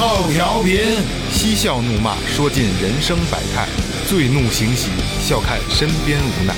后调频，嬉笑怒骂，说尽人生百态；醉怒行喜，笑看身边无奈。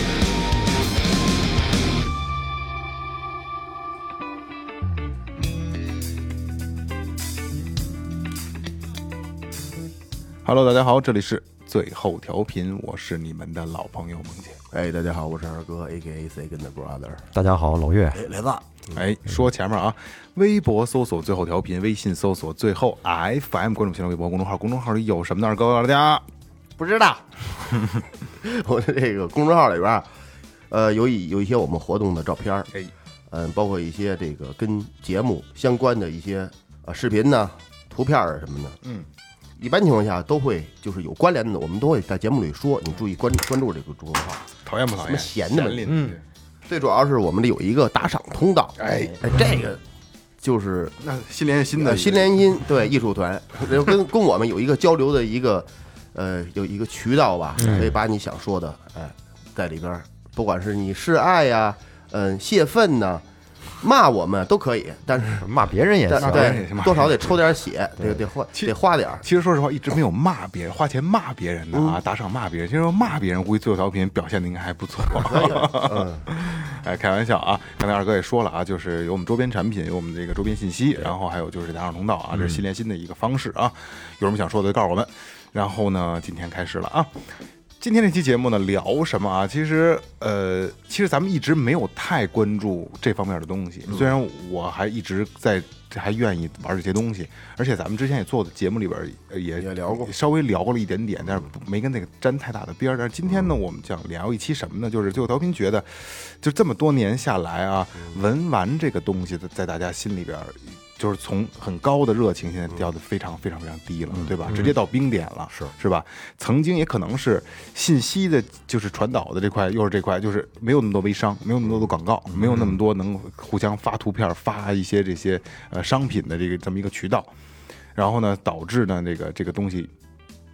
Hello，大家好，这里是最后调频，我是你们的老朋友梦姐。哎，大家好，我是二哥，A K A Second Brother。大家好，老岳，哎，雷子，哎，说前面啊，微博搜索最后调频，微信搜索最后 FM，关注新浪微博公众号，公众号里有什么呢？二哥告诉大家，不知道，我的这个公众号里边，呃，有一有一些我们活动的照片儿，哎，嗯，包括一些这个跟节目相关的一些呃视频呢、图片啊什么的，嗯，一般情况下都会就是有关联的，我们都会在节目里说，你注意关关注这个公众号。讨厌不讨厌？什么闲的嘛林嗯，最主要是我们得有一个打赏通道，哎哎，这个就是那心连心的呃，新联音对艺术团，然后跟跟我们有一个交流的一个呃有一个渠道吧，可以把你想说的哎在里边儿，不管是你示爱呀，嗯、泄愤呐，骂我们都可以，但是 骂别人也但行。对多少得抽点血，得得花得花点儿。其实说实话，一直没有骂别人、花钱骂别人的啊，打赏骂别人。其实说骂别人，估计最后调频表现的应该还不错。嗯，哎，开玩笑啊！刚才二哥也说了啊，就是有我们周边产品，有我们这个周边信息，然后还有就是打赏通道啊，这是新连新的一个方式啊。有什么想说的就告诉我们。然后呢，今天开始了啊。今天这期节目呢，聊什么啊？其实，呃，其实咱们一直没有太关注这方面的东西。虽然我还一直在还愿意玩这些东西，而且咱们之前也做的节目里边呃也也聊过稍微聊过了一点点，但是没跟那个沾太大的边儿。但是今天呢，我们想聊一期什么呢？就是最后调频觉得，就这么多年下来啊，文玩这个东西在在大家心里边儿。就是从很高的热情，现在掉的非常非常非常低了，对吧？直接到冰点了，是。是吧？曾经也可能是信息的，就是传导的这块，又是这块，就是没有那么多微商，没有那么多的广告，没有那么多能互相发图片、发一些这些呃商品的这个这么一个渠道，然后呢，导致呢这个这个东西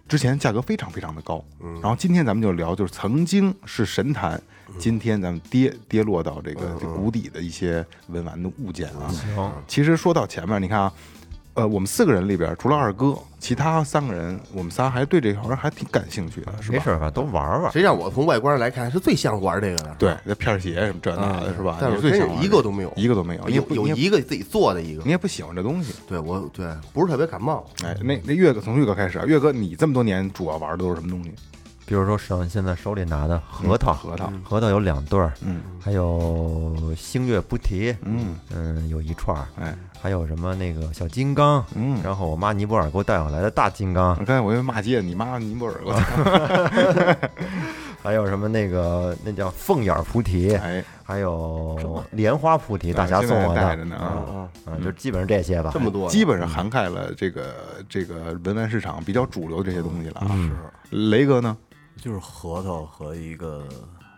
之前价格非常非常的高，然后今天咱们就聊，就是曾经是神坛，今天咱们跌跌落到这个这谷底的一些文玩的物件啊。行，其实说到前面，你看啊，呃，我们四个人里边，除了二哥，其他三个人，我们仨还对这行还挺感兴趣的，是吧？没事儿吧，都玩玩。实际上我从外观上来看是最像玩这个的，对，那片儿鞋什么这那的，是吧？但是最想玩一个都没有，一个都没有，也有不有一个自己做的一个你，也不喜欢这东西。对我对不是特别感冒，哎，那那岳哥从岳哥开始啊，岳哥，你这么多年主要玩的都是什么东西？比如说像现在手里拿的核桃，核桃，核桃有两对儿，嗯还有星月菩提，嗯，嗯，有一串儿，哎，还有什么那个小金刚，嗯。然后我妈尼泊尔给我带回来的大金刚，刚才我以为骂街，你妈尼泊尔，我操！还有什么那个那叫凤眼菩提，哎，还有莲花菩提，哎大侠送我的啊。啊，嗯，就基本上这些吧。这么多，基本上涵盖了这个这个文玩市场比较主流这些东西了啊。嗯雷哥呢？就是核桃和一个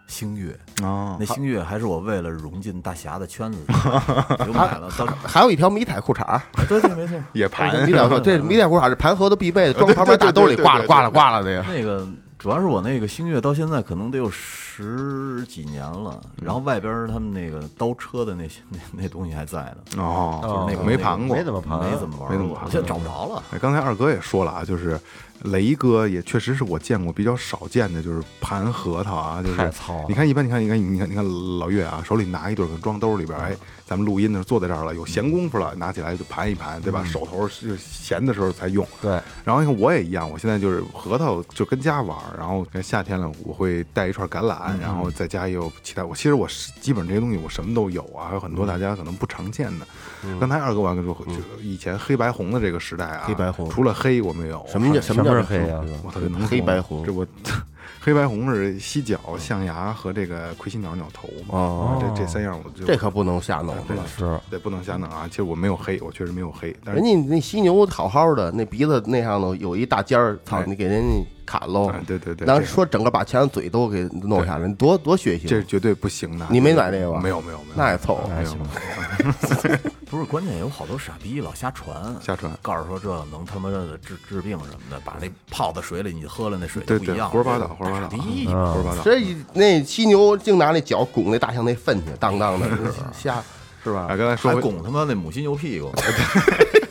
星月，啊那，星月还是我为了融进大侠的圈子 买了。当还有一条迷彩裤衩儿，对对，没错，也盘迷彩裤，这迷彩裤衩是盘核桃必备的，装旁边大兜里挂了挂了挂了的呀。那个主要是我那个星月到现在可能得有十几年了，然后外边他们那个刀车的那些那那东西还在呢，哦，就是那个没盘过没怎么盘，没怎么玩过，没怎么盘我现在找不着了。哎，刚才二哥也说了啊，就是雷哥也确实是我见过比较少见的，就是盘核桃啊，就是太糙了你看一般，你看，你看，你看，你看老岳啊，手里拿一对儿装兜里边儿，哎，咱们录音的时候坐在这儿了，有闲工夫了，拿起来就盘一盘，对吧？手头是闲的时候才用。对，然后你看我也一样，我现在就是核桃就跟家玩儿，然后夏天了我会带一串橄榄，然后在家也有其他。我其实我基本这些东西我什么都有啊，还有很多大家可能不常见的。刚才二哥我还跟说，就以前黑白红的这个时代啊，黑白红。除了黑我没有，什么叫什么叫黑啊？我特别能黑白红。这我 黑白红是犀角、象牙和这个魁星鸟鸟头嘛。哦。这这三样我就这可不能瞎弄，对是。对不能瞎弄啊。其实我没有黑，我确实没有黑，但是人家那犀牛好好的，那鼻子那上头有一大尖儿，操哎，你给人家砍喽。哎！对对对，然后说整个把墙嘴都给弄下来，你多多血腥！这是绝对不行的。你没买那个吧没有没有没有，那也凑合。没有 不是，关键有好多傻逼老瞎传，瞎传。告诉说这能他妈的治治病什么的，把那泡在水里，你喝了那水对对就不一样。了，胡说八道胡说八道。傻逼。啊胡说八道。这那犀牛净拿那脚拱那大象那粪去，当当的，瞎是吧？啊，？刚才说还拱他妈那母犀牛屁股，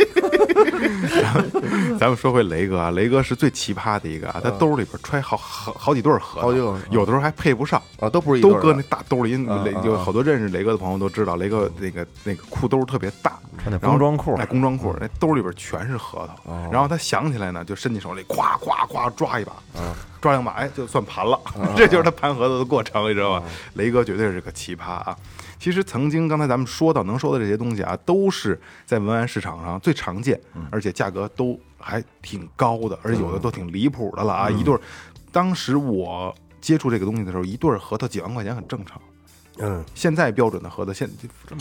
咱们说回雷哥啊，雷哥是最奇葩的一个啊，他兜里边揣好好好几对儿核桃有的时候还配不上，啊，都不是一对都搁那大兜里。雷有好多认识雷哥的朋友都知道，雷哥那个那个裤兜特别大，穿那工装裤哎，工装裤，那兜里边全是核桃。哦。然后他想起来呢，就伸进手里，咵咵咵抓一把，啊抓两把，哎，就算盘了。这就是他盘核桃的过程，你知道吧？雷哥绝对是个奇葩啊！其实曾经刚才咱们说到能说的这些东西啊，都是在文玩市场上最常见，而且价格都还挺高的，而且有的都挺离谱的了啊！一对儿，当时我接触这个东西的时候，一对儿核桃几万块钱很正常。嗯，现在标准的核桃，现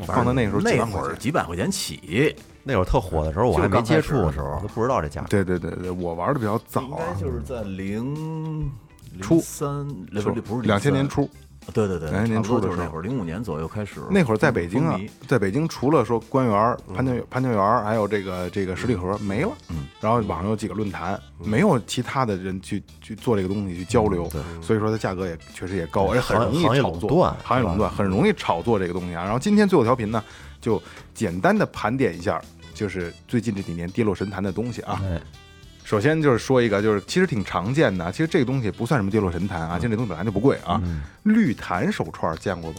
放到那个时候那。会儿几百块钱起，那会儿特火的时候，我还没接触的时候，我都不知道这价格。对对对对，我玩的比较早应啊该，就是在零初三，不是不是两千年，初。对对对，2000年初的时候就是那会儿，零五年左右开始，那会儿在北京啊，在北京除了说官员、潘家园、潘家园，还有这个这个十里河没了。嗯，然后网上有几个论坛，没有其他的人去去做这个东西去交流，所以说它价格也确实也高，而且很容易炒作，行业垄断很容易炒作这个东西啊。然后今天最后调频呢，就简单的盘点一下，就是最近这几年跌落神坛的东西啊。哎，首先就是说一个，就是其实挺常见的，其实这个东西不算什么跌落神坛啊，其实这东西本来就不贵啊。绿檀手串见过吗？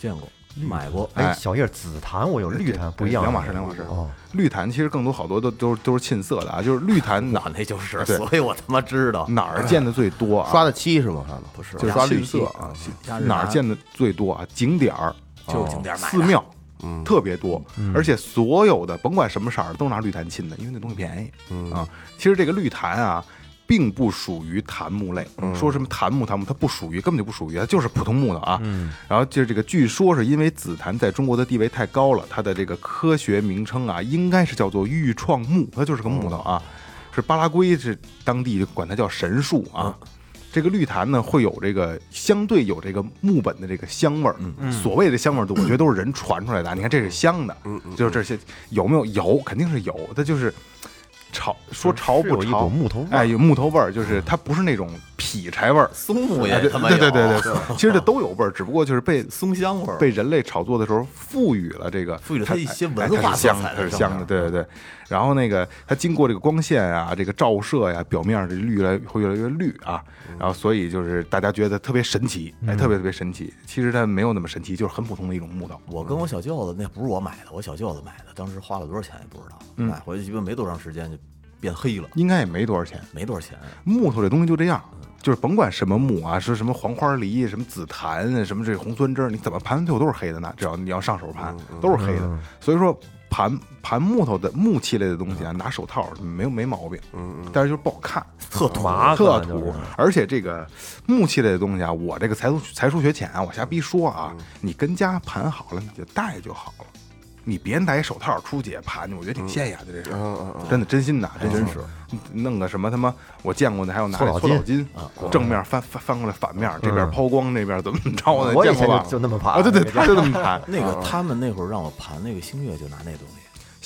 见过买过，哎。哎，小叶紫檀我有绿檀不一样，两码事两码事。哦，绿檀其实更多好多都都都是沁色的啊，就是绿檀哪 我那就是，对。所以我他妈知道，哪儿见的最多啊？刷的漆是吗？不是就刷绿色啊，哪儿见的最多啊？景点儿、就是景点买的。寺庙，嗯特别多，而且所有的甭管什么色儿都拿绿檀沁的，因为那东西便宜嗯啊。其实这个绿檀啊。并不属于檀木类，说什么檀木檀木，它不属于，根本就不属于，它就是普通木头啊。然后就是这个，据说是因为紫檀在中国的地位太高了，它的这个科学名称啊，应该是叫做玉创木，它就是个木头啊。是巴拉圭是当地管它叫神树啊。这个绿檀呢，会有这个相对有这个木本的这个香味儿。所谓的香味儿，我觉得都是人传出来的啊。你看这是香的，就是这些有没有有，肯定是有，它就是潮说潮是有一不潮，股木头味儿哎，有木头味儿，就是它不是那种劈柴味儿。松木也他妈对对对对，其实这都有味儿，只不过就是被松香味儿，被人类炒作的时候赋予了这个，赋予了它一些哎文化香色彩它是香的，对对对。然后那个它经过这个光线啊，这个照射呀，表面这绿来会越来越绿啊，然后所以就是大家觉得特别神奇，哎，特别特别神奇。其实它没有那么神奇，就是很普通的一种木头。我跟我小舅子那不是我买的，我小舅子买的，当时花了多少钱也不知道，买回去基本没多长时间就变黑了，应该也没多少钱，没多少钱。木头这东西就这样，就是甭管什么木啊，是什么黄花梨、什么紫檀、什么这红酸枝，你怎么盘最后都是黑的呢？只要你要上手盘，都是黑的。所以说盘盘木头的木器类的东西啊，拿手套没有没毛病，嗯嗯，但是就是不好看，特土麻特土。而且这个木器类的东西啊，我这个才疏才疏学浅啊，我瞎逼说啊，你跟家盘好了，你就戴就好了。你别戴手套出去盘去，我觉得挺现眼的，这是，真的真心的，这真是，弄个什么他妈，我见过的，还有拿搓澡搓澡巾巾，正面翻翻翻过来反面，这边抛光，那边怎么怎么着的，我以前见过吧就？就那么盘啊，对对，他就那么盘，那个他们那会儿让我盘那个星月，就拿那东西，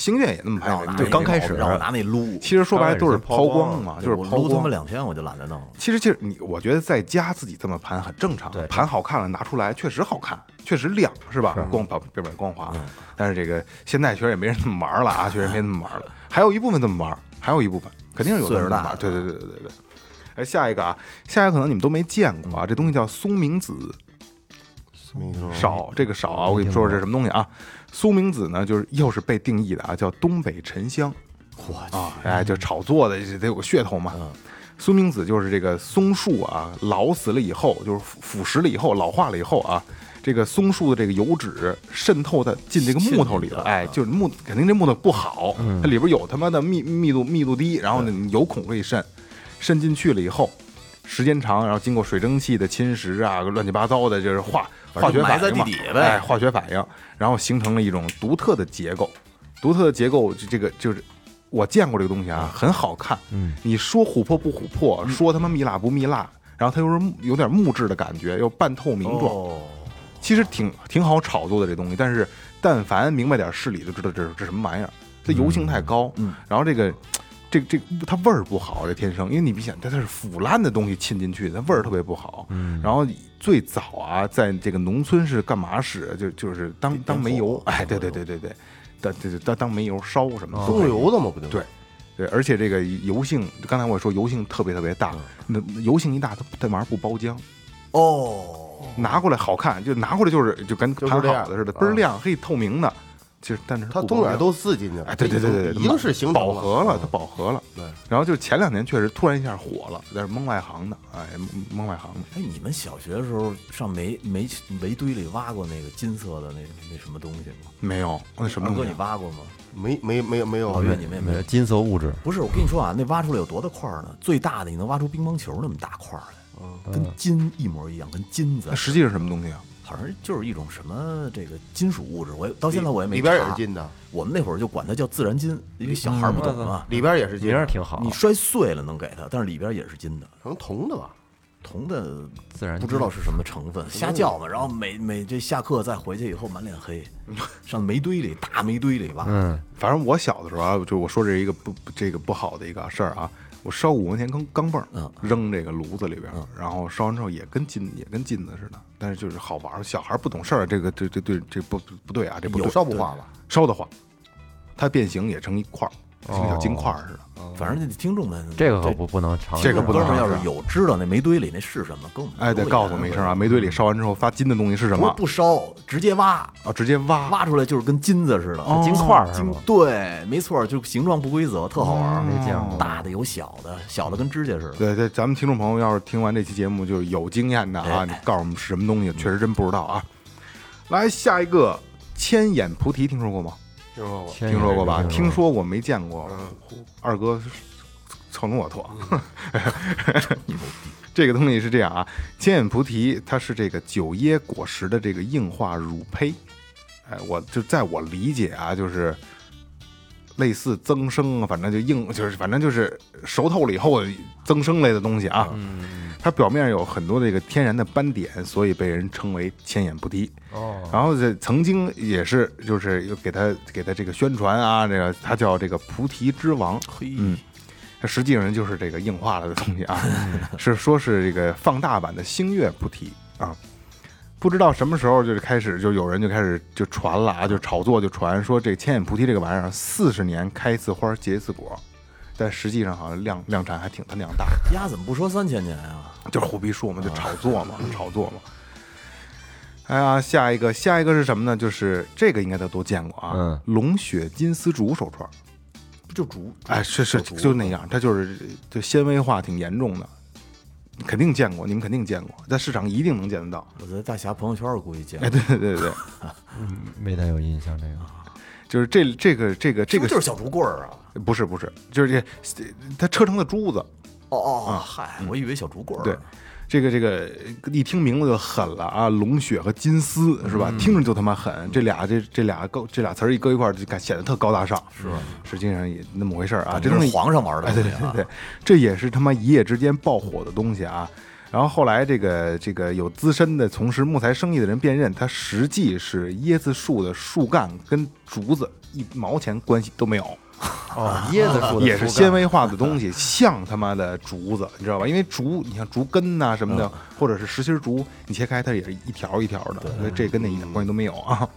星月也那么盘，对，让我拿那刚开始让我拿那撸，其实说白了都是抛抛光光嘛，就是抛他妈光。两天我就懒得弄了。其实，其实你，我觉得在家自己这么盘很正常，盘好看了拿出来确实好看，确实亮，是吧？光表表面光滑。但是这个现在确实也没人这么玩了啊，确实没那么玩了。还有一部分这么玩，还有一部分肯定是有的人这么玩。对对对对对对。哎，下一个啊，下一个可能你们都没见过啊，这东西叫松明子，少这个少啊，我跟你说说这是什么东西啊？松明子呢，就是又是被定义的啊，叫东北沉香。我啊，哎，就炒作的得有个噱头嘛。苏明子就是这个松树啊，老死了以后，就是腐腐蚀了以后，老化了以后啊，这个松树的这个油脂渗透在进这个木头里了，哎，就是木肯定这木头不好，它里边有他妈的密密度密度低，然后呢油孔可以渗，渗进去了以后，时间长，然后经过水蒸气的侵蚀啊，乱七八糟的，就是化化学反应嘛地底呗哎，化学反应，然后形成了一种独特的结构。独特的结构，这这个就是我见过这个东西啊，很好看。嗯，你说琥珀不琥珀，说他妈蜜蜡不蜜蜡，然后它又是有点木质的感觉，又半透明状，哦，其实挺挺好炒作的这东西。但是但凡明白点事理，就知道这是这什么玩意儿。它油性太高，嗯然后这个这这它味儿不好，这天生，因为你别想它它是腐烂的东西浸进去，它味儿特别不好。嗯然后最早啊，在这个农村是干嘛使？就就是当当煤油，哎，对对对对对，当当当煤油烧什么的。送油的嘛，不就？对对，而且这个油性，刚才我说油性特别特别大，那油性一大，它它玩意儿不包浆，哦，拿过来好看，就拿过来就是就跟盘好的似的，倍儿亮，黑透明的。其实但是它不包浆从哪儿都刺进去了。哎，对对对对对，已经是形成饱和了，它嗯饱和了。对，然后就前两年确实突然一下火了，在蒙外行的，哎，蒙蒙外行的。哎，你们小学的时候上煤煤煤堆里挖过那个金色的那那什么东西吗？没有，那什么二哥，东西啊？你挖过吗？没没没有没有老岳，你们也没有。金色物质，不是，我跟你说啊，那挖出来有多大块儿呢？最大的你能挖出乒乓球那么大块儿来，跟金一模一样，跟金子那，实际是什么东西啊？好像就是一种什么这个金属物质。我也到现在我也没里边也是。金的，我们那会儿就管它叫自然金，因为小孩不懂嘛。里边也是金名，儿挺好你。摔碎了能给他，但是里边也是金的，成铜的吧？铜的自然不知道是什么成分，瞎叫嘛。然后每每这下课再回去以后满脸黑，上煤堆里大煤堆里挖。嗯，反正我小的时候啊，就我说这是一个不不这个不好的一个事儿啊。我烧五毛钱钢钢镚儿，嗯扔这个炉子里边，然后烧完之后也跟金也跟金子似的，但是就是好玩儿。小孩不懂事儿，这个这这对这不不对啊，这不对烧不化吧？烧的话，它变形也成一块儿，跟小金块儿似的。反正这听众们，这个可不不能尝试。这个不能哥们儿要是有知道那煤堆里那是什么，跟我们哎，得告诉我们一声啊！煤堆里烧完之后发金的东西是什不是么？不烧，直接挖，啊，直接挖。挖出来就是跟金子似的，哦金块儿是金吗？对，没错，就形状不规则，特好玩儿。没见过大的有小的，小的跟指甲似的。对对，咱们听众朋友要是听完这期节目就是有经验的啊，哎你告诉我们是什么东西，确实真不知道啊。来下一个千眼菩提，听说过吗？听说过？听说过吧？听听说过没见过。二哥蹭着我脱。这个东西是这样啊，千眼菩提它是这个九椰果实的这个硬化乳胚。哎，我就在我理解啊，就是类似增生啊，反正就硬，就是反正就是熟透了以后增生类的东西啊。它表面有很多这个天然的斑点，所以被人称为千眼菩提。哦，然后这曾经也是，就是又给它给它这个宣传啊，这个它叫这个菩提之王，嘿，嗯，它实际上就是这个硬化了的东西啊，是说是这个放大版的星月菩提啊。不知道什么时候就是开始，就有人就开始就传了啊，就炒作就传说这千眼菩提这个玩意儿四十年开一次花结一次果，但实际上好像量量产还挺他娘大，丫怎么不说三千年啊？就是虎皮树嘛，就炒作嘛，炒作嘛。哎呀，下一个，下一个是什么呢？就是这个应该都都见过啊，嗯龙血金丝竹手串。不就竹？哎，是是，竹就那样，它就是就纤维化挺严重的，肯定见过，你们肯定见过，在市场一定能见得到。我在大侠朋友圈儿估计见过哎，。对对对对，没太有印象这个。就是这这个这个这个就是小竹棍儿啊？不是不是，就是这它车成的珠子，哦哦，嗨，我以为小竹棍儿。对，这个这个一听名字就狠了啊，龙血和金丝是吧？听着就他妈狠，这俩这这俩高这俩词儿一搁一块儿，就感显得特高大上，是吧？实际上也那么回事儿啊，这都是东西皇上玩的。对对对，这也是他妈一夜之间爆火的东西啊。然后后来这个这个有资深的从事木材生意的人辨认，它实际是椰子树的树干跟竹子一毛钱关系都没有，哦，椰子树也是纤维化的东西，像他妈的竹子，你知道吧？因为竹，你像竹根呐、什么的，或者是实心竹，你切开它也是一条一条的，所以这跟那一点关系都没有啊。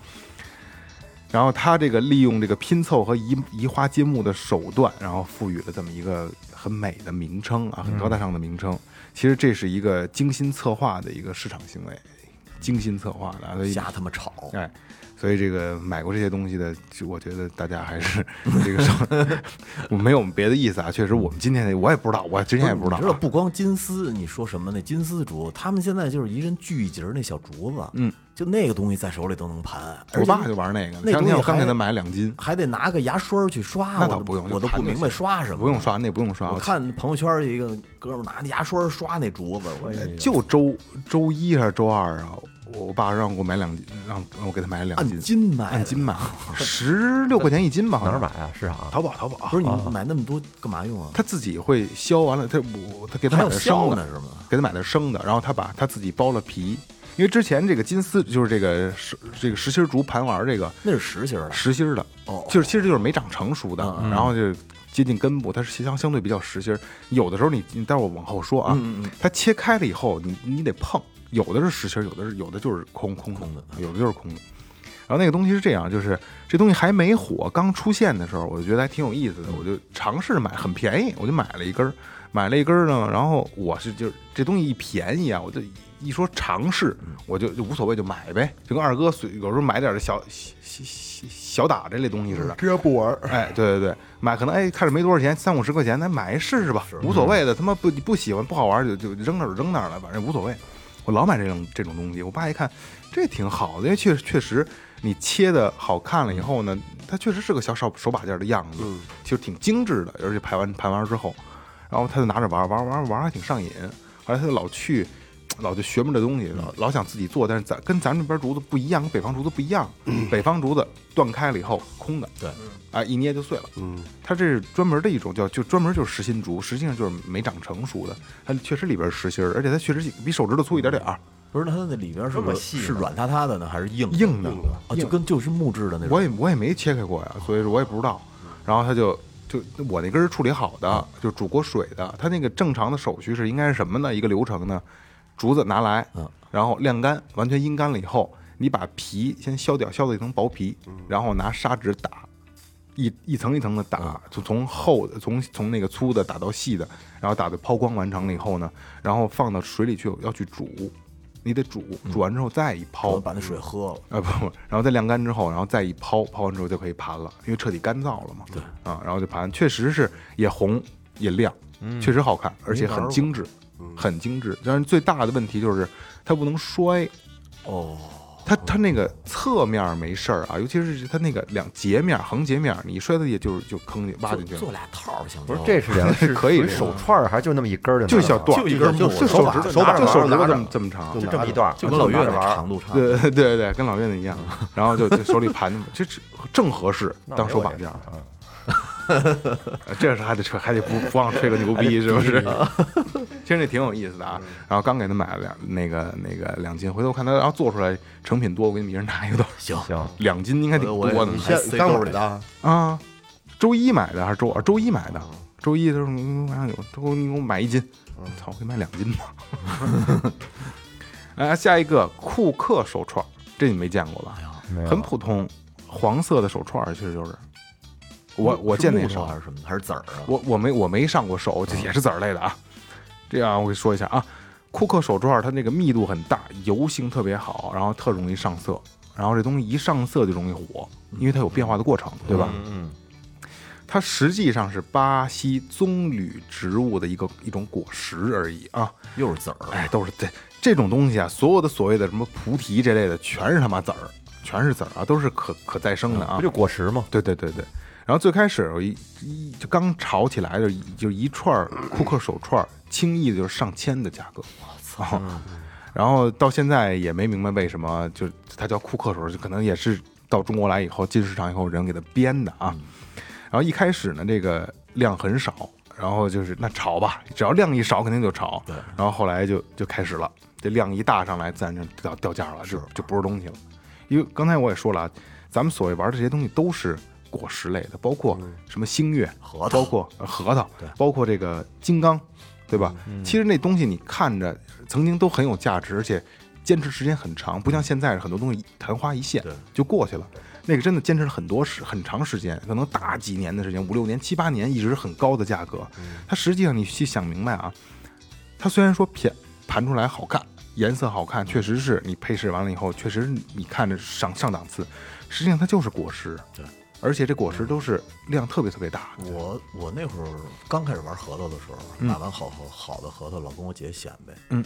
然后他这个利用这个拼凑和移移花接木的手段，然后赋予了这么一个很美的名称啊，很高大上的名称。其实这是一个精心策划的一个市场行为，精心策划的瞎他妈炒。哎，所以这个买过这些东西的，就我觉得大家还是这个上，我没有别的意思啊。确实，我们今天我也不知道，我之前也不知道你知道，啊。不光金丝，你说什么那金丝竹，他们现在就是一人锯一截那小竹子，嗯，就那个东西在手里都能盘。我爸就玩那个，那东西前两天我刚给他买两斤，还得拿个牙刷去刷，那倒不用，我都不明白刷什么，不用。刷，那不用刷。我看朋友圈一个哥们拿那牙刷刷那竹子，我也就周周一还是周二啊，我爸让我给我买两斤，让让我给他买了两按斤，斤买斤 买，十六块钱一斤吧，哪儿买啊？市场淘宝淘宝。不是你买那么多干嘛用啊？他自己会削完了，他我他给他买的生的是吗？给他买的生的，然后他把他自己剥了皮，因为之前这个金丝就是这个实这个实心竹盘丸这个那是实心的，实心的，哦就是其实就是没长成熟的，嗯然后就接近根部，它是相相对比较实心。有的时候你你待会儿往后说啊，嗯嗯嗯它切开了以后，你你得碰，有的是实心儿，有的是有的就是空空空的有的就是空的。然后那个东西是这样，就是这东西还没火，刚出现的时候，我就觉得还挺有意思的，我就尝试着买，很便宜，我就买了一根儿，买了一根儿呢。然后我是就是这东西一便宜啊，我就一说尝试，我就就无所谓就买呗，就跟二哥随有时候买点儿小小小小打这类东西似的。只要不玩儿，哎，对对对，买可能哎看着没多少钱，三五十块钱，咱买一试试吧，无所谓的。他妈不不喜欢不好玩就就扔那儿扔那儿了，反正无所谓。我老买这种这种东西，我爸一看这挺好的，因为确确实你切的好看了以后呢，它确实是个小手手把件的样子，其实挺精致的，而且排完盘完之后，然后他就拿着玩玩玩玩还挺上瘾，后来他就老去。老就学摸这东西，老老想自己做，但是咱跟咱们这边竹子不一样，跟北方竹子不一样。北方竹子断开了以后空的，对，哎，一捏就碎了。嗯，它这是专门的一种叫，就专门就是实心竹，实际上就是没长成熟的。它确实里边实心儿，而且它确实比手指头粗一点点儿。不是它那里边是这么细是软塌塌的呢，还是硬硬的啊？就跟就是木质的那种。我也我也没切开过呀，所以说我也不知道。然后它就就我那根是处理好的，就煮过水的。它那个正常的手续是应该是什么呢？一个流程呢？竹子拿来，嗯。然后晾干，完全阴干了以后，你把皮先削掉，削掉一层薄皮，然后拿砂纸打，一一层一层的打，就从厚的从从那个粗的打到细的，然后打的抛光完成了以后呢，然后放到水里去要去煮，你得煮，煮完之后再一抛我，把那水喝了，啊不不，然后再晾干之后，然后再一抛，抛完之后就可以盘了，因为彻底干燥了嘛。对。啊，然后就盘，确实是也红也亮，确实好看，而且很精致，很精致。但是最大的问题就是它不能摔，哦，它它那个侧面没事儿啊，尤其是它那个两截面横截面，你一摔它也就是就坑进挖进去了。做，俩套儿行不是，这是两是可以手串儿还是就那么一根儿的？就一小段，就一根木就手指手把就手指拿这么这么长，就这么一段，就跟老岳那长度差不多。对对对对，跟老岳那一样，然后就就手里盘着，这这正合适当手把件儿。这是还得吹，还得不不忘吹个牛逼，是不是？其实那挺有意思的啊。然后刚给他买了两那个那个两斤，回头看他要做出来成品多，我给你们一人拿一个多少？行，行，两斤应该挺多的你先塞兜里刚买的啊，啊。周一买的还是周二？周一买的。周一他说嗯晚上有，他说你给我买一斤，操，我给你买两斤吧。哎，下一个库克手串，这你没见过吧？没有很普通，黄色的手串，其实就是我我见那那少还是什么？还是籽儿啊？我我没我没上过手，这也是籽儿类的啊。这样我给你说一下啊，库克手串它那个密度很大，油性特别好，然后特容易上色，然后这东西一上色就容易火，因为它有变化的过程，对吧？嗯它实际上是巴西棕榈植物的一个一种果实而已啊。又是籽儿，哎，都是这这种东西啊，所有的所谓的什么菩提这类的，全是他妈籽儿，全是籽儿啊，都是可可再生的啊不。就果实吗？对对对对。然后最开始有一一就刚炒起来的，就一串儿库克手串，轻易的就是上千的价格。我操！然后到现在也没明白为什么，就它叫库克手，就可能也是到中国来以后进市场以后人给它编的啊。然后一开始呢，这个量很少，然后就是那炒吧，只要量一少肯定就炒。对然后后来就就开始了，这量一大上来，自然就掉掉价了，就就不是东西了。因为刚才我也说了啊，咱们所谓玩的这些东西都是果实类的，包括什么星月、核桃包括呃核桃对，包括这个金刚，对吧？其实那东西你看着曾经都很有价值，而且坚持时间很长，不像现在很多东西昙花一现就过去了。那个真的坚持了很多时很长时间，可能大几年的时间，五六年、七八年，一直很高的价格。它实际上你去想明白啊，它虽然说偏盘出来好看，颜色好看，确实是你配饰完了以后，确实你看着上上档次，实际上它就是果实。对，而且这果实都是量特别特别大。我我那会儿刚开始玩核桃的时候，嗯买完好好好的核桃，老跟我姐显摆。嗯，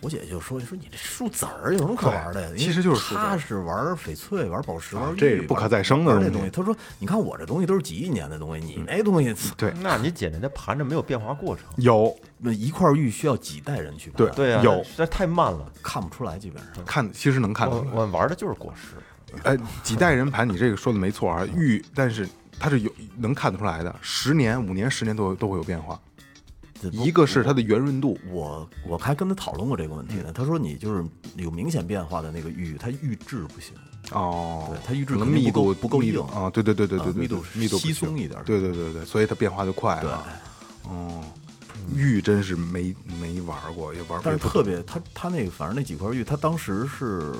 我姐就说说你这树籽儿有什么可玩的呀？其实就是树籽儿她是玩翡翠、玩宝石、玩玉这不可再生的东西玩这东西。她说：“你看我这东西都是几亿年的东西，你那东西对那你姐那那盘着没有变化过程，有那一块玉需要几代人去对盘，对呀，有那实在太慢了。看不出来，基本上。看，其实能看出来。我我玩的就是果实，哎，几代人盘，你这个说的没错啊，玉，但是它是有能看得出来的，十年、五年、十年都有都会有变化。一个是它的圆润度，我我还跟他讨论过这个问题呢。他说你就是有明显变化的那个玉，它玉质不行，哦对，它玉质可能密度不够硬啊，对对对对对密度对密度不稀行松一点对对对对，所以它变化就快对。了。哦，玉真是没没玩过，也玩，但是特别，他他那个反正那几块玉，他当时是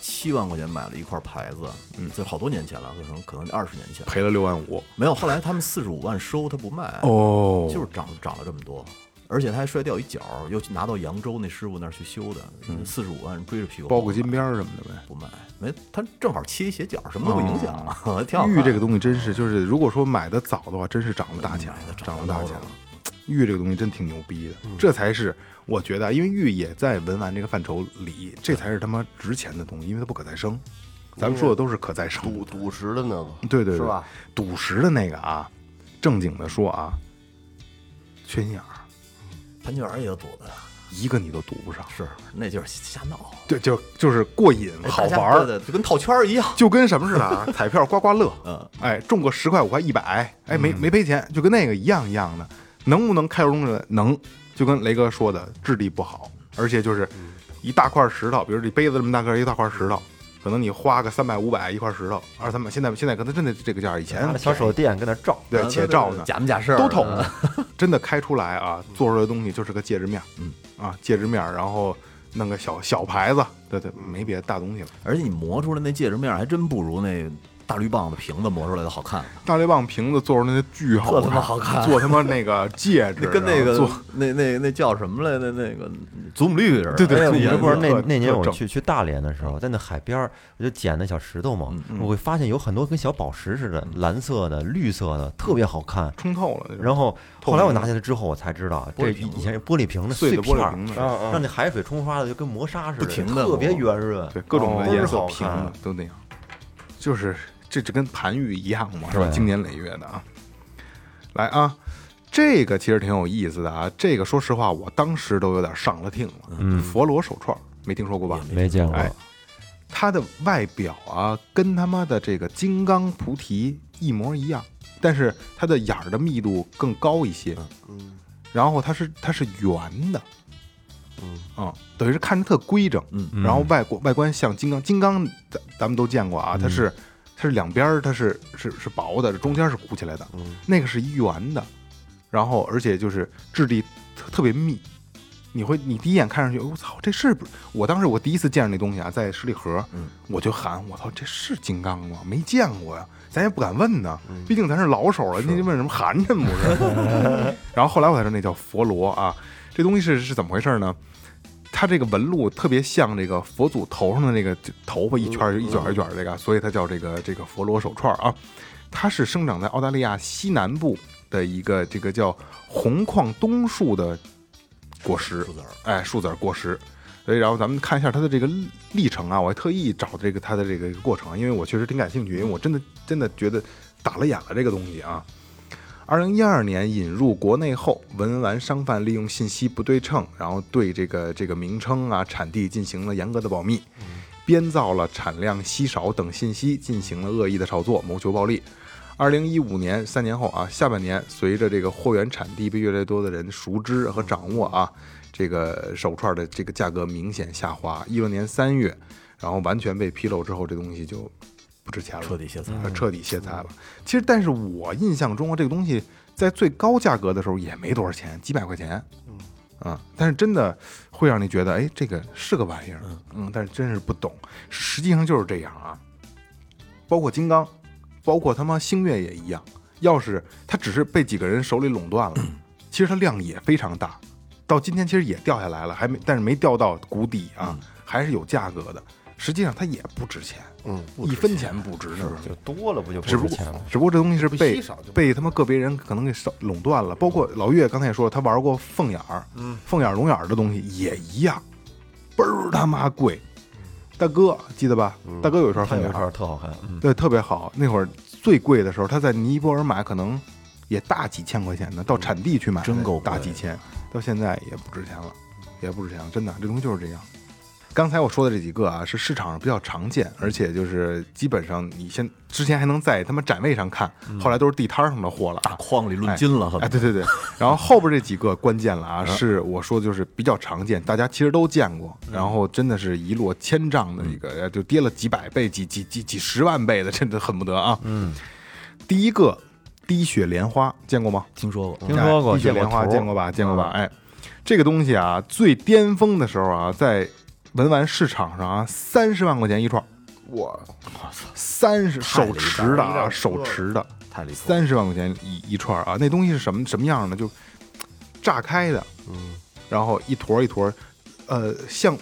七万块钱买了一块牌子，嗯，这好多年前了，可能可能二十年前赔了六万五。没有。后来他们四十五万收，他不卖，哦。就是涨涨了这么多，而且他还摔掉一角，又拿到扬州那师傅那儿去修的，四十五万追着屁股包个金边儿什么的呗。不卖，没他正好切一斜角，什么都不影响，挺好玉这个东西真是，就是如果说买的早的话，真是涨了大钱了，涨了大钱了。玉这个东西真挺牛逼的，这才是我觉得啊，因为玉也在文玩这个范畴里，这才是他妈值钱的东西，因为它不可再生。咱们说的都是可再生，赌赌石的那个，对对对，是吧？赌石的那个啊，正经的说啊，缺心眼儿，潘金莲也有赌的，一个你都赌不上。是那就是瞎闹，对，就就是过瘾，好玩儿，对对就跟套圈儿一样。就跟什么似的啊？彩票刮刮乐，嗯，哎，中个十块五块一百，哎，没没赔钱，就跟那个一样一样的。能不能开容的？能，就跟雷哥说的，质地不好，而且就是一大块石头，比如这杯子这么大个一大块石头，可能你花个三百五百一块石头，二三百，现在现在可能真的这个价，以前小手电跟那照，对啊且照呢，假模假式儿都捅的，真的开出来啊，做出来的东西就是个戒指面，嗯啊，戒指面，然后弄个小小牌子，对对，没别的大东西了。而且你磨出来那戒指面还真不如那大绿棒子瓶子磨出来的好看，大绿棒瓶子做出来那巨好特看，他妈好看。做他妈那个戒指，跟那个做那那那叫什么来着？那个祖母绿似的。对对对哎呀你不是那那年我去去大连的时候，在那海边儿，我就捡那小石头嘛，我会发现有很多跟小宝石似的，蓝色的、绿色的，特别好看。冲透了。然后后来我拿下来之后，我才知道这玻璃瓶子。以前是玻璃瓶的碎的片儿玻璃瓶子。让那海水冲刷的就跟磨砂似的，不停地特别圆润，对各种颜色好瓶都那样，就是这这跟盘玉一样嘛，是吧？经年累月的啊。来啊，这个其实挺有意思的啊。这个说实话，我当时都有点上了听了。嗯，佛罗手串没听说过吧？没见过。哎，它的外表啊，跟他妈的这个金刚菩提一模一样，但是它的眼儿的密度更高一些。嗯，然后它是它是圆的，嗯啊，等于是看着特规整，嗯然后外国外观像金刚，金刚咱咱们都见过啊，它是它是两边它是是是薄的，中间是鼓起来的，嗯那个是一圆的，然后而且就是质地特特别密，你会你第一眼看上去，我操，这是不是？我当时我第一次见着那东西啊，在十里河，嗯我就喊我操，这是金刚吗？没见过呀，咱也不敢问呢，嗯毕竟咱是老手了，那问什么寒碜不是？然后后来我才知道那叫佛罗啊，这东西是是怎么回事呢？它这个纹路特别像这个佛祖头上的那个头发一圈儿一卷儿一卷儿这个，所以它叫这个这个佛罗手串儿啊。它是生长在澳大利亚西南部的一个这个叫红矿冬树的果实树籽儿，哎，树籽儿果实。所以，然后咱们看一下它的这个历历程啊，我还特意找这个它的这个过程，因为我确实挺感兴趣，因为我真的真的觉得打了眼了这个东西啊。二零一二年引入国内后，文玩商贩利用信息不对称，然后对这个这个名称啊、产地进行了严格的保密，编造了产量稀少等信息，进行了恶意的炒作，谋求暴利。二零一五年三年后啊，下半年随着这个货源产地被越来越多的人熟知和掌握啊，这个手串的这个价格明显下滑。一六年三月，然后完全被披露之后，这东西就不值钱了，彻底歇菜。呃彻底歇菜了。其实，但是我印象中啊，这个东西在最高价格的时候也没多少钱，几百块钱。嗯，啊但是真的会让你觉得，哎，这个是个玩意儿。嗯，但是真是不懂，实际上就是这样啊。包括金刚，包括他妈星月也一样。要是它只是被几个人手里垄断了，其实它量也非常大。到今天其实也掉下来了，还没，但是没掉到谷底啊，还是有价格的。实际上它也不值钱，嗯，一分钱不值，是不是？就多了不就只不值钱了？只不过这东西是被被他妈个别人可能给手垄断了，包括老岳刚才也说了，他玩过凤眼儿，嗯，凤眼儿龙眼儿的东西也一样，倍儿他妈贵。大哥记得吧？大哥有一串凤眼儿，串特好看，嗯，对，特别好。那会儿最贵的时候，他在尼泊尔买可能也大几千块钱呢，到产地去买真够大几千，到现在也不值钱了，也不值钱了，真的，这东西就是这样。刚才我说的这几个啊，是市场上比较常见，而且就是基本上你先之前还能在他们展位上看，后来都是地摊上的货了啊。大筐里论斤了，哎，对对对，然后后边这几个关键了啊，是我说的就是比较常见，大家其实都见过，然后真的是一落千丈的一个，呃就跌了几百倍、几几几几十万倍的，真的恨不得啊。嗯，第一个滴血莲花见过吗？听说过，听说过哎滴血莲花见过吧？见过吧？哎，这个东西啊，最巅峰的时候啊，在文玩市场上啊，三十万块钱一串，我我操三十手持的啊，手持的。太离谱。三十万块钱一一串啊，那东西是什么什么样的？就炸开的，嗯，然后一坨一坨，呃，像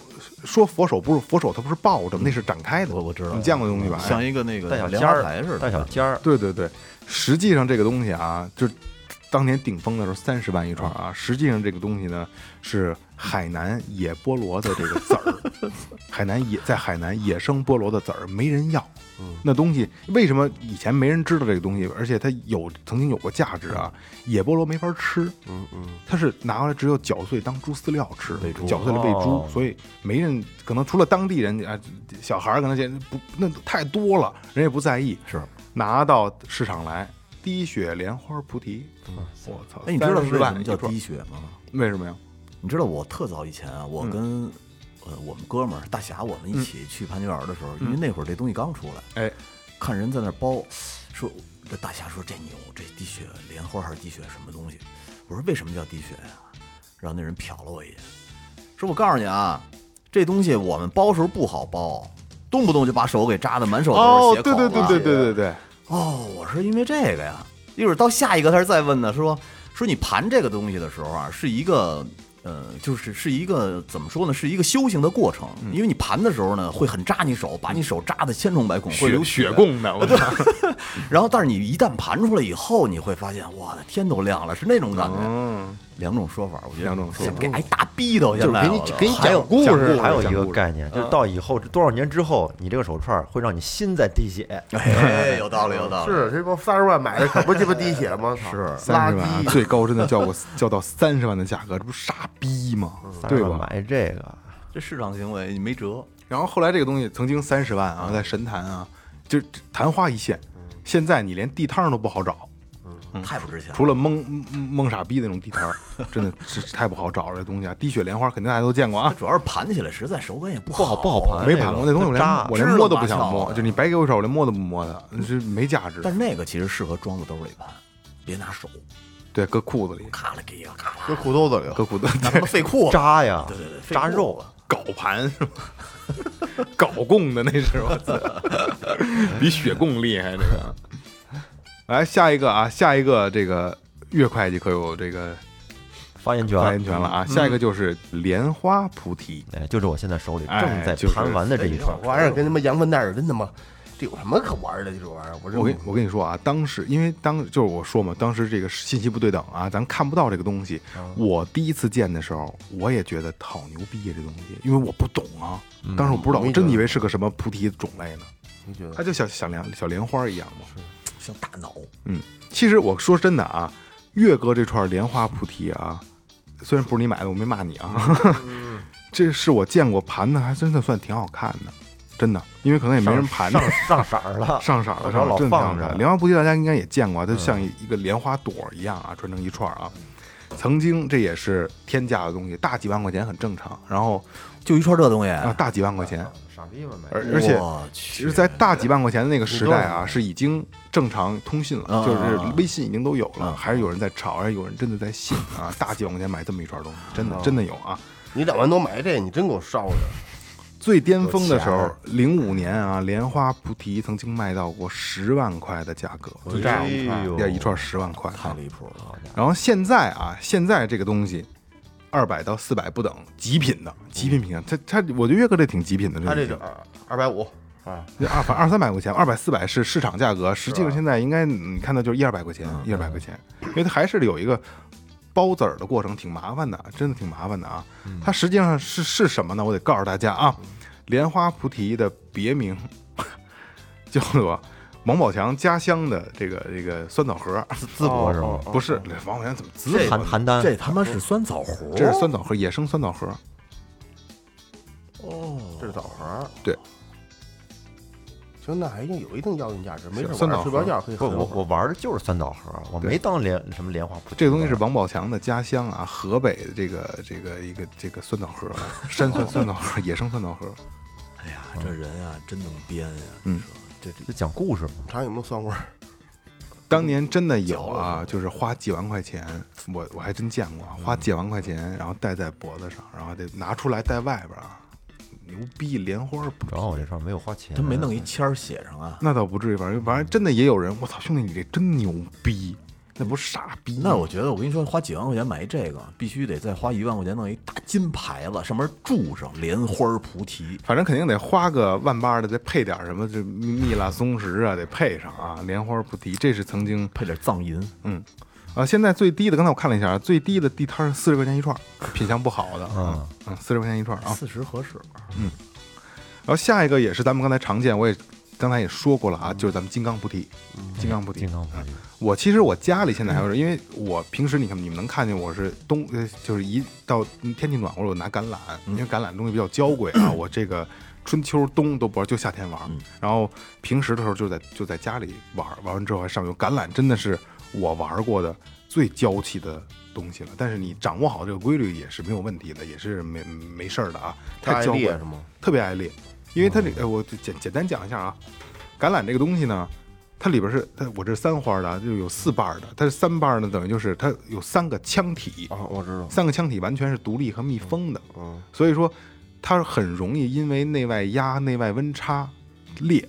说佛手不是佛手，它不是抱着，那是展开的。我我知道你见过这东西吧？像一个那个带小尖儿花台似的，带小尖儿，对对对，实际上这个东西啊，就当年顶峰的时候三十万一串啊，实际上这个东西呢是海南野菠萝的这个籽儿，海南野在海南野生菠萝的籽儿没人要。那东西为什么以前没人知道这个东西，而且它有曾经有过价值啊？野菠萝没法吃，嗯嗯，它是拿回来只有搅碎当猪饲料吃搅碎了喂猪哦，所以没人可能除了当地人啊，小孩儿可能见不那太多了，人也不在意。是。拿到市场来，滴血莲花菩提，我操！哎，你知道为30什么叫滴血吗？为什么呀？你知道我特早以前啊，我跟呃我们哥们儿大侠我们一起去潘家园的时候，因为那会儿这东西刚出来，哎，看人在那儿包，说这大侠说这牛，这滴血莲花还是滴血什么东西？我说为什么叫滴血呀、然后那人瞟了我一眼，说我告诉你啊，这东西我们包时候不好包，动不动就把手给扎的满手都哦是，血口对对对对对对对，哦，我是因为这个呀，一会儿到下一个他是再问的，说说你盘这个东西的时候啊，是一个呃，就是是一个怎么说呢，是一个修行的过程，因为你盘的时候呢会很扎你手，把你手扎的千疮百孔，会流血血。供的，我操！然后但是你一旦盘出来以后，你会发现哇，天都亮了，是那种感觉。嗯，两种说法，我觉得两种说法给挨大逼都，现在就是给你给你讲故事，还有一个概念，就是到以后多少年之后，你这个手串会让你心在滴血。哎，有道理，有道理。是这不三十万买的，可不鸡巴滴血吗？是三十万最高真的叫过叫到三十万的价格，这不傻逼吗？对30万吧？买这个，这市场行为你没辙。然后后来这个东西曾经三十万啊，在神坛啊，就昙花一现，现在你连地摊都不好找，太不值钱了。除了蒙蒙蒙傻逼那种地摊儿，真的是太不好找了。这东西啊，滴血莲花肯定大家都见过啊，主要是盘起来实在手感也不不好不好盘没盘过那东西，我连扎我连摸都不想摸，就你白给我手，我连摸都不摸它，那是没价值。但是那个其实适合装在兜里盘，别拿手，对，搁裤子里，咔了给呀，搁裤兜子里，搁裤兜那他妈费裤。扎呀，对对对，扎肉啊，搞盘是吗？搞供的那是我操，比血供厉害这个。来下一个啊，下一个这个岳会计可有这个发言权，发言权了啊。下一个就是莲花菩提，哎，就是我现在手里哎正在盘完的这一串这，玩意儿跟他妈羊粪蛋儿真他妈，这有什么可玩的？这玩意儿，我这我跟我跟你说啊，当时因为当就是我说嘛，当时这个信息不对等啊，咱看不到这个东西。我第一次见的时候，我也觉得好牛逼啊，这东西，因为我不懂啊，当时我不知道，我真以为是个什么菩提种类呢，你觉得它就像小莲小莲花一样嘛。像大脑，嗯，其实我说真的啊，岳哥这串莲花菩提啊，虽然不是你买的，我没骂你啊，这是我见过盘的，还真的算挺好看的，真的，因为可能也没人盘。上 上色儿了，上色儿了，然后老上色儿真的挺好放着。莲花菩提大家应该也见过啊，它像一一个莲花朵一样啊，串成一串啊。曾经这也是天价的东西，大几万块钱很正常。然后就一串这东西啊，大几万块钱，傻逼吧？而而且我去，其实，在大几万块钱的那个时代啊，是已经正常通信了，啊就是微信已经都有了，啊还是有人在炒，还是有人真的在信啊？大几万块钱买这么一串东西，真的真的有啊！你两万多买这，你真给我烧的。最巅峰的时候零五年啊，莲花菩提曾经卖到过十万块的价格，就这样哎呦要一串十万块，太离谱了。然后现在啊，现在这个东西，二百到四百不等，极品的极品品相，它它，我觉得岳哥这挺极品的，他这个个二百五啊，二反二三百块钱，二百四百是市场价格，实际上现在应该你看到就是一二百块钱，一二百块钱，因为它还是有一个包籽儿的过程挺麻烦的，真的挺麻烦的啊。它实际上是是什么呢？我得告诉大家啊，莲花菩提的别名 叫做王宝强家乡的这个这个酸枣核，淄博是吗？不是王宝强怎么淄这邯邯郸这他妈是酸枣核，这是酸枣核，野生酸枣核。哦这是枣核。对，行，那还有一定药用价值，没事睡不着觉可以不，喝会儿。我我玩的就是酸枣核，我没当莲什么莲花。这个东西是王宝强的家乡啊，河北的这个这个一个这个酸枣核，山酸酸枣核，野生酸枣核。哎呀，这人啊真能编呀！嗯你说这这就讲故事嘛。尝有没有蒜味儿？当年真的有啊，就是花几万块钱，我我还真见过啊，花几万块钱，然后戴在脖子上，然后得拿出来戴外边啊，牛逼，莲花不主要我这上没有花钱，他没弄一签儿写上啊。那倒不至于，反正反正真的也有人，我操，兄弟你这真牛逼，那不是傻逼？那我觉得，我跟你说，花几万块钱买一这个，必须得再花一万块钱弄一大金牌子，上面注上莲花菩提。反正肯定得花个万八的，再配点什么这蜜蜜蜡松石啊，得配上啊，莲花菩提，这是曾经配点藏银，嗯啊，现在最低的，刚才我看了一下，最低的地摊是四十块钱一串儿，品相不好的啊，嗯，四十块钱一串儿啊。四十合适。嗯然后下一个也是咱们刚才常见，我也刚才也说过了啊，就是咱们金刚菩提，金刚菩提，金刚菩提，我其实我家里现在还有，因为我平时你看你们能看见我是冬，呃，就是一到天气暖和了，我拿橄榄，因为橄榄东西比较娇贵啊，我这个春秋冬都不玩，就夏天玩。然后平时的时候就在就在家里玩，玩完之后还上油。橄榄真的是我玩过的最娇气的东西了，但是你掌握好这个规律也是没有问题的，也是没没事儿的啊。太娇贵是吗？特别爱裂，因为它这个，呃我就简简单讲一下啊，橄榄这个东西呢，它里边是它我这是三花的啊，就有四瓣的，它是三瓣呢，等于就是它有三个腔体，啊，我知道。三个腔体完全是独立和密封的，嗯，所以说它很容易因为内外压、内外温差裂，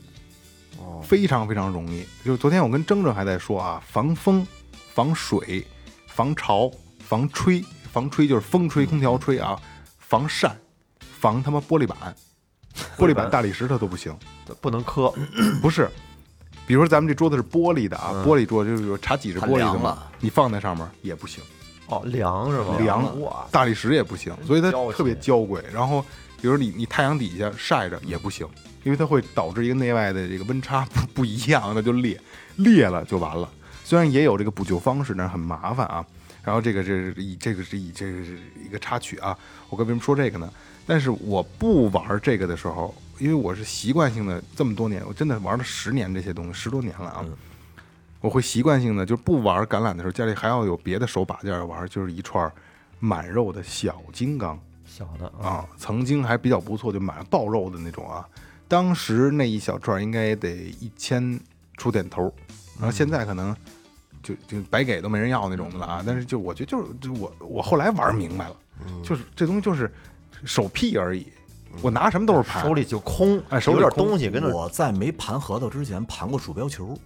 哦，非常非常容易。就是昨天我跟铮铮还在说啊，防风、防水、防潮、防吹，防吹就是风吹空调吹啊，防扇、防他妈玻璃板，玻璃板、大理石它都不行。不能磕，不是，比如说咱们这桌子是玻璃的啊，玻璃桌就是有茶几是玻璃的嘛它凉了，你放在上面也不行，哦，凉是吧？凉哇，大理石也不行，所以它娇气特别娇贵。然后，比如你你太阳底下晒着也不行，因为它会导致一个内外的这个温差 不不一样，那就裂，裂了就完了。虽然也有这个补救方式，但是很麻烦啊。然后这个这是以这个是以这个是一个插曲啊。我跟为什么说这个呢？但是我不玩这个的时候，因为我是习惯性的这么多年，我真的玩了十年这些东西，十多年了啊。我会习惯性的就不玩橄榄的时候，家里还要有别的手把件儿玩，就是一串满肉的小金刚小的啊，曾经还比较不错，就满爆肉的那种啊。当时那一小串应该得一千出点头，然后现在可能就就白给都没人要那种的了啊。但是就我觉得就是就我我后来玩明白了，就是这东西就是手屁而已，我拿什么都是盘，手里就空，哎手里有点东西跟着。我在没盘核桃之前盘过鼠标球，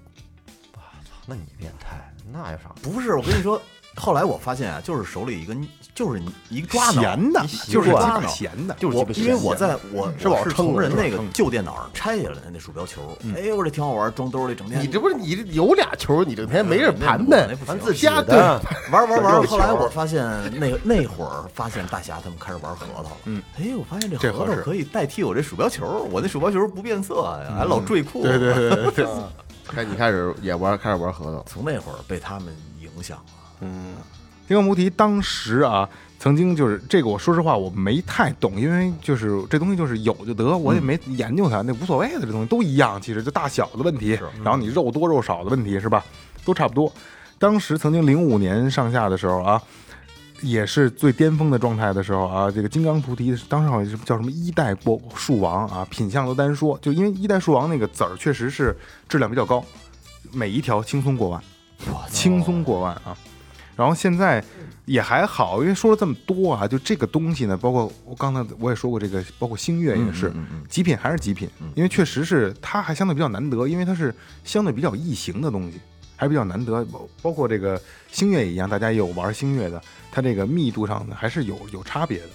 那你变态，那有啥？不是我跟你说，后来我发现啊，就是手里一个就是一个抓挠闲的就是鸡惯巴闲的，我因为我在我我是从人那个旧电脑上拆下来的那鼠标球，哎我，这挺好玩，装兜里整天。你这不是你有俩球，你整天没人盘呗那不？行。盘自己家的。对，玩玩玩，后来我发现那个那会儿发现大侠他们开始玩核桃了，嗯，哎，我发现这核桃可以代替我这鼠标球，我那鼠标球不变色呀，还老坠裤。对对对对对，开你开始也玩，开始玩核桃。从那会儿被他们影响了。金刚菩提当时啊，曾经就是这个，我说实话我没太懂，因为就是这东西就是有就得，我也没研究它，那无所谓的，这东西都一样，其实就大小的问题，然后你肉多肉少的问题是吧，都差不多。当时曾经零五年上下的时候啊，也是最巅峰的状态的时候啊，这个金刚菩提当时好像是叫什么一代国树王啊，品相都单说，就因为一代树王那个籽儿确实是质量比较高，每一条轻松过万，轻松过万啊。然后现在也还好，因为说了这么多啊，就这个东西呢，包括我刚才我也说过，这个包括星月也是、极品还是极品，因为确实是它还相对比较难得，因为它是相对比较异形的东西，还比较难得。包包括这个星月也一样，大家也有玩星月的，它这个密度上呢还是有有差别的。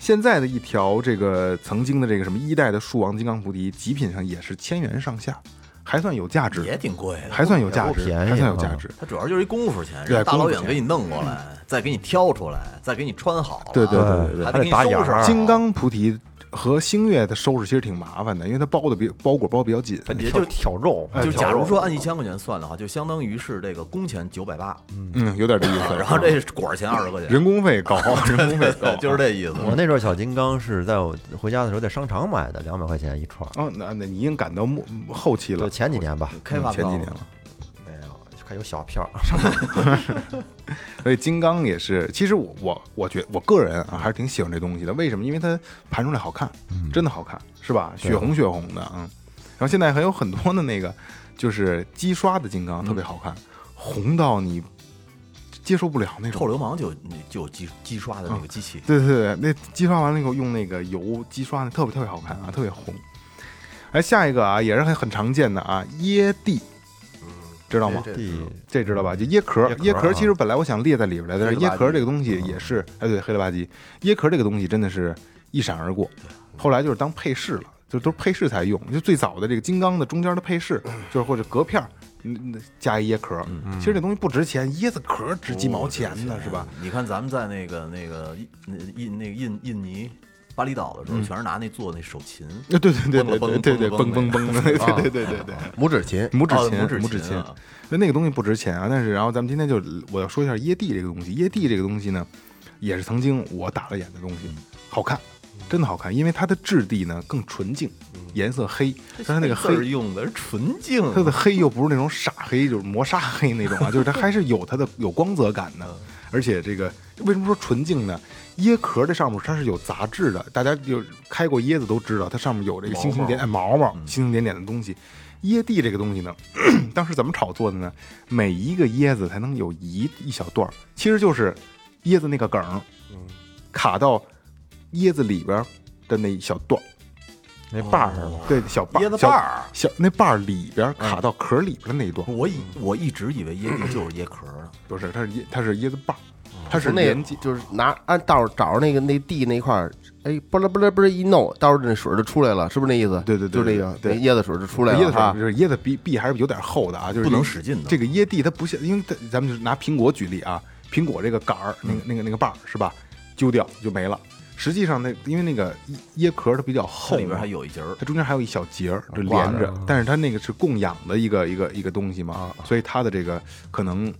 现在的一条这个曾经的这个什么一代的树王金刚菩提，极品上也是千元上下，还算有价值，也挺贵的，还算有价值，便宜还算有啊价值。它主要就是一功夫钱，对人大老远给你弄过来，再给你挑出来，再给你穿好，对对对对对还得给你打眼儿收拾金刚菩提和星月的收拾其实挺麻烦的，因为它包的比包裹包得比较紧。也就挑肉，哎就假如说按一千块钱算的话，就相当于是这个工钱九百八，嗯，有点这意思。然后这果儿钱二十块钱，人工费高，人工费高，就是这意思。我那时候小金刚是在我回家的时候在商场买的，两百块钱一串儿，哦，那那你已经赶到末后期了。就了，前几年吧，开发前几年了。还有小票，所以金刚也是，其实我我我觉我个人啊还是挺喜欢这东西的。为什么？因为它盘出来好看，真的好看，是吧？血红血红的，嗯。然后现在还有很多的那个就是机刷的金刚特别好看，红到你接受不了那种臭。流氓就就有机机刷的那个机器，对对对，那机刷完了以后用那个油机刷，那特别特别好看啊，特别红。哎，下一个啊，也是很很常见的啊，椰蒂，知道吗？这知道吧？就椰壳，椰壳其实本来我想列在里边来的，但是椰壳这个东西也是，哎，对，黑了吧唧，椰壳这个东西真的是一闪而过，后来就是当配饰了，就都是配饰才用。就最早的这个金刚的中间的配饰，就是或者隔片儿，嗯，嗯加一椰壳。其实这东西不值钱，椰子壳值几毛钱呢，是吧？？你看咱们在那个那个印印那个印印尼巴厘岛的时候，全是拿那做那手琴，对对对对对对对，嘣嘣嘣的，对啊对对对对。拇指琴，拇指琴，哦拇指琴琴啊，那那个东西不值钱啊。但是，然后咱们今天就我要说一下椰蒂这个东西。椰蒂这个东西呢，也是曾经我打了眼的东西，好看，真的好看，因为它的质地呢更纯净，颜色黑，但是它那个黑，用的是纯净，它的黑又不是那种傻黑，就是磨砂黑那种啊，就是它还是有它的有光泽感的。而且这个为什么说纯净呢？椰壳这上面它是有杂质的，大家就开过椰子都知道，它上面有这个星星点哎毛毛、星星点点的东西。椰蒂这个东西呢，当时怎么炒作的呢？每一个椰子才能有一一小段儿，其实就是椰子那个梗儿，卡到椰子里边儿的那一小段儿，那把儿是吗？对，小把椰子小瓣儿。小那瓣儿里边儿卡到壳里边儿的那一段，我以我一直以为椰蒂就是椰壳呢，不是，它是椰，它是椰子瓣儿，它是那连接。就是拿按道找着那个那地那块儿，哎，不啦不啦不啦一弄，到时候那水就出来了，是不是那意思？对对对就那个对椰子水就出来了啊椰子水就。是椰子壁壁还是有点厚的啊，就是不能使劲的这个椰蒂它不像，因为它咱们就是拿苹果举例啊，苹果这个杆儿，那个那个那个把儿是吧，揪掉就没了。实际上那因为那个椰壳它比较厚，里边还有一节儿它中间还有一小节儿，就连着，但是它那个是供氧的一个一个一个东西嘛，所以它的这个可能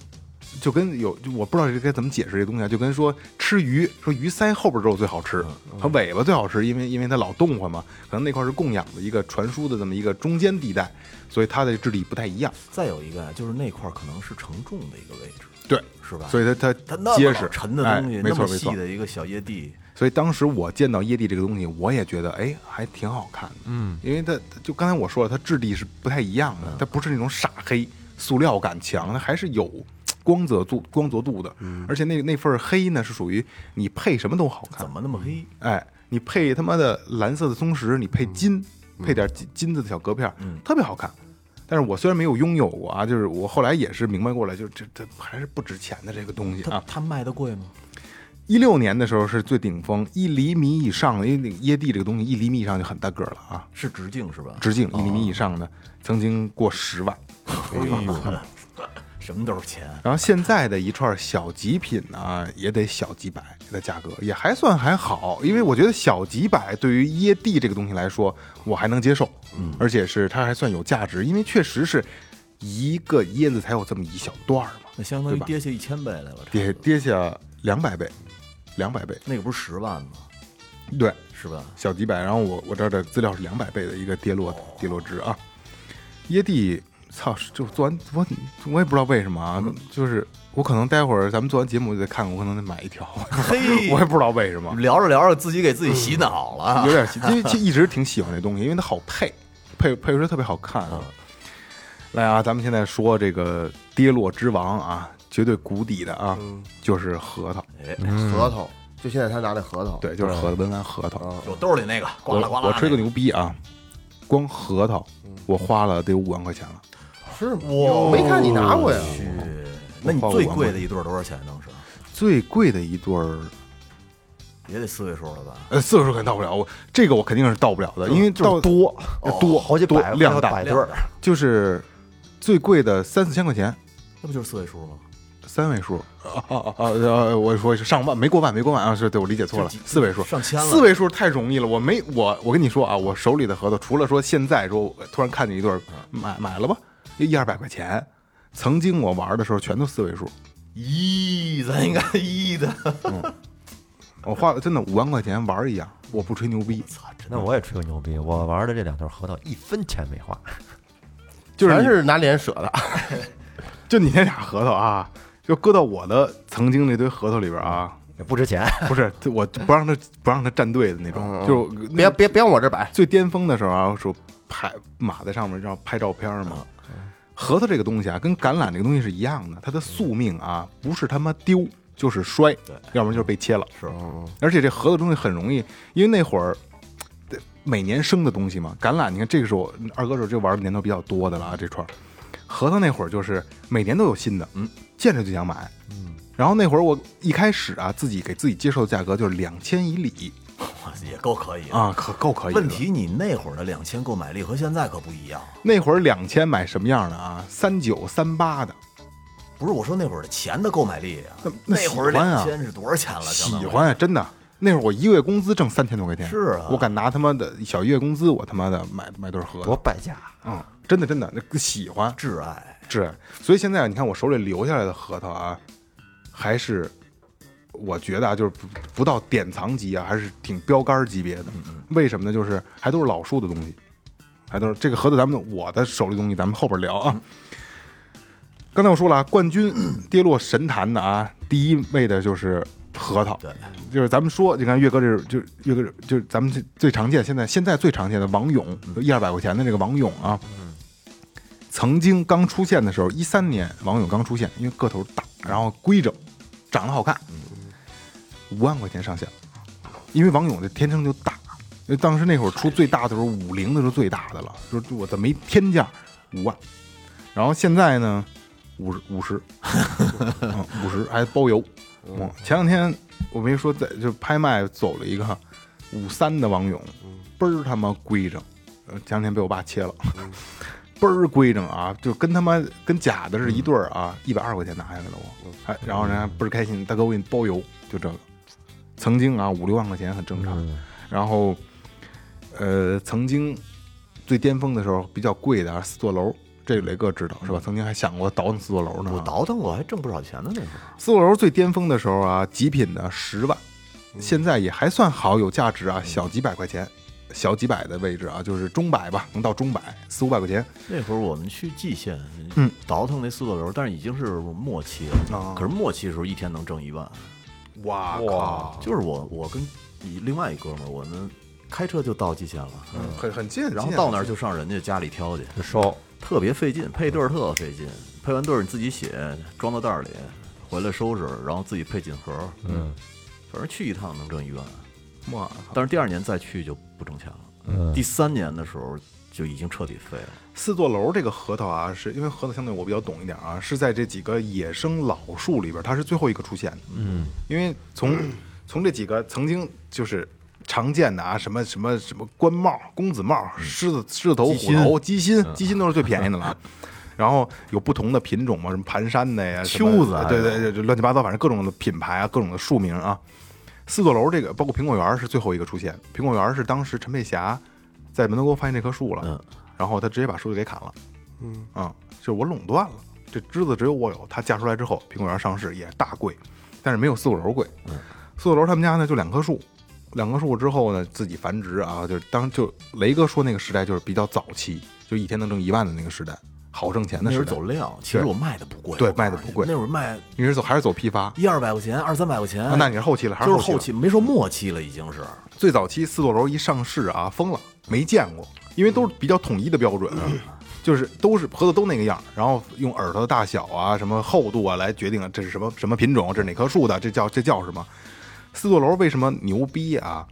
就跟有就我不知道这该怎么解释这东西啊，就跟说吃鱼，说鱼鳃后边肉最好吃，它尾巴最好吃，因为因为它老动唤嘛，可能那块是供养的一个传输的这么一个中间地带，所以它的质地不太一样，再有一个啊就是那块儿可能是承重的一个位置，对，是吧？所以它它它那结实，沉的东西，哎、没那么错没错。细。的一个小椰蒂，所以当时我见到椰蒂这个东西，我也觉得哎还挺好看的，嗯，因为它就刚才我说了，它质地是不太一样的，它不是那种傻黑，塑料感强，它还是有光泽度光泽度的，而且那那份黑呢是属于你配什么都好看怎，么那么黑？哎，你配他妈的蓝色的松石，你配金，配点金金子的小隔片儿，特别好看。但是我虽然没有拥有过啊，就是我后来也是明白过来，就是这这还是不值钱的这个东西啊。它它卖的贵吗？一六年的时候是最顶峰，一厘米以上的，因为那个椰蒂这个东西一厘米以上就很大个儿了啊，是直径是吧？直径一厘米以上的曾经过十万。什么都是钱。然后现在的一串小极品呢，也得小几百的价格，也还算还好，因为我觉得小几百对于椰蒂这个东西来说，我还能接受，嗯，而且是它还算有价值，因为确实是一个椰子才有这么一小段儿嘛，那相当于跌下一千倍来了，跌跌下两百倍，两百倍，那个不是十万吗？对，是吧？小几百，然后我我这儿的资料是两百倍的一个跌落跌落值啊。椰蒂，操，就做完我我也不知道为什么啊，就是我可能待会儿咱们做完节目就得看，我可能得买一条，嘿我也不知道为什么，聊着聊着自己给自己洗脑了，有点喜，因为其实一直挺喜欢这东西，因为它好配，配配出来特别好看啊。来啊，咱们现在说这个跌落之王啊，绝对谷底的啊，就是核桃，哎，核桃，就现在他拿那核桃，对，就是核桃文玩核桃。啊，有兜里那个，呱我啦呱啦。我吹个牛逼啊，光核桃我花了得有五万块钱了。是吗？我没看你拿过呀。去，那你最贵的一对儿多少钱？当时最贵的一对儿，也得四位数了吧？呃，四位数肯定到不了，我这个我肯定是到不了的，因为到多多好几百多量大百对儿，就是最贵的三四千块钱，那不就是四位数吗？三位数啊啊啊我说是上万，没过万，没过万啊！是对我理解错了，四位数，上千了四位数太容易了。我没我我跟你说啊，我手里的合同，除了说现在说突然看见一对儿，买买了吧，一二百块钱。曾经我玩的时候全都四位数，咦，咱应该 一的，我花了真的五万块钱玩一样，我不吹牛逼，操，真的我也吹个牛逼，我玩的这两对核桃一分钱没花，就是是拿脸舍的。就你那俩核桃啊，就搁到我的曾经那堆核桃里边啊，也不值钱。不是我不让他不让他站队的那种，就是别别别往我这摆，最巅峰的时候啊，说拍码在上面让拍照片嘛。核桃这个东西啊，跟橄榄这个东西是一样的，它的宿命啊，不是他妈丢就是摔，要不然就是被切了。是，而且这核桃东西很容易，因为那会儿每年生的东西嘛。橄榄，你看这个是我二哥说这玩的年头比较多的了啊，这串核桃那会儿就是每年都有新的，嗯，见着就想买，嗯。然后那会儿我一开始啊，自己给自己接受的价格就是两千以里 也够可以。啊，可够可以。问题你那会儿的两千购买力和现在可不一样，那会儿两千买什么样的啊？三九三八的，不是我说那会儿的钱的购买力啊、那那那会儿喜欢啊两千是多少钱了？喜欢啊，真的。那会儿我一个月工资挣三千多块钱，是啊我敢拿他妈的小一月工资，我他妈的买买对核桃，多败家！嗯，真的真的，那个喜欢挚爱。挚爱。所以现在你看我手里留下来的核桃啊，还是我觉得啊，就是不不到典藏级啊，还是挺标杆级别的。为什么呢？就是还都是老树的东西，还都是这个核桃，咱们我的手里东西，咱们后边聊啊。刚才我说了啊，冠军跌落神坛的啊，第一位的就是核桃，对，就是咱们说，你看岳哥这是，就是岳哥这就是咱们这最常见，现在现在最常见的王勇，一二百块钱的这个王勇啊，曾经刚出现的时候，一三年王勇刚出现，因为个头大，然后规整，长得好看，五万块钱上下，因为王勇这天生就大，因为当时那会儿出最大的时候，五零的是最大的了，就是我的没天价五万，然后现在呢，五十五十，嗯五十还包邮。嗯，前两天我没说在就拍卖走了一个五三的王勇，倍儿他妈规整，呃前两天被我爸切了，倍儿规整啊，就跟他妈跟假的是一对儿啊，一百二十块钱拿下来了我，还然后人家倍儿开心，大哥我给你包邮，就这个，曾经啊五六万块钱很正常，然后呃曾经最巅峰的时候比较贵的啊四座楼。这雷哥知道是吧？曾经还想过倒腾四座楼呢啊。我倒腾我还挣不少钱呢，那会儿。四座楼最巅峰的时候啊，极品的十万，现在也还算好，有价值啊，小几百块钱，小几百的位置啊，就是中百吧，能到中百，四五百块钱。那会儿我们去蓟县，嗯，倒腾那四座楼，但是已经是末期了。啊可是末期的时候一天能挣一万，哇靠，就是我我跟一另外一哥们儿，我们开车就到蓟县了，嗯很很近，然后到那儿就上人家家里挑去，就收，特别费劲，配对儿特费劲，配完对儿你自己写，装到袋儿里，回来收拾，然后自己配锦盒，嗯，反正去一趟能挣一万，哇，但是第二年再去就不挣钱了，嗯。第三年的时候就已经彻底废了。四座楼这个核桃啊，是因为核桃相对我比较懂一点啊，是在这几个野生老树里边，它是最后一个出现的。嗯，因为从 从这几个曾经就是常见的啊，什么什么什么官帽、公子帽、狮子狮子头、虎头、鸡心，鸡心都是最便宜的了。然后有不同的品种嘛，什么盘山的呀、秋子对对对，就乱七八糟，反正各种的品牌啊，各种的树名啊。四座楼这个，包括苹果园是最后一个出现。苹果园是当时陈佩霞在门头沟发现这棵树了，嗯然后他直接把树就给砍了，嗯啊，就是我垄断了，这枝子只有我有。他嫁出来之后，苹果园上市也大贵，但是没有四座楼贵。四座楼他们家呢就两棵树，两棵树之后呢自己繁殖啊，就是当就雷哥说那个时代就是比较早期，就一天能挣一万的那个时代，好挣钱的那时代。走量，其实我卖的不贵，对卖的不贵那会儿卖你是走还是走批发？一二百块钱，二三百块钱，啊那你是后期了，还后期了？就是后期，没说末期了，已经是。最早期四座楼一上市啊，疯了，没见过，因为都是比较统一的标准，啊就是都是盒子都那个样，然后用耳朵的大小啊、什么厚度啊来决定这是什么什么品种，这是哪棵树的，这叫这叫什么？四座楼为什么牛逼啊？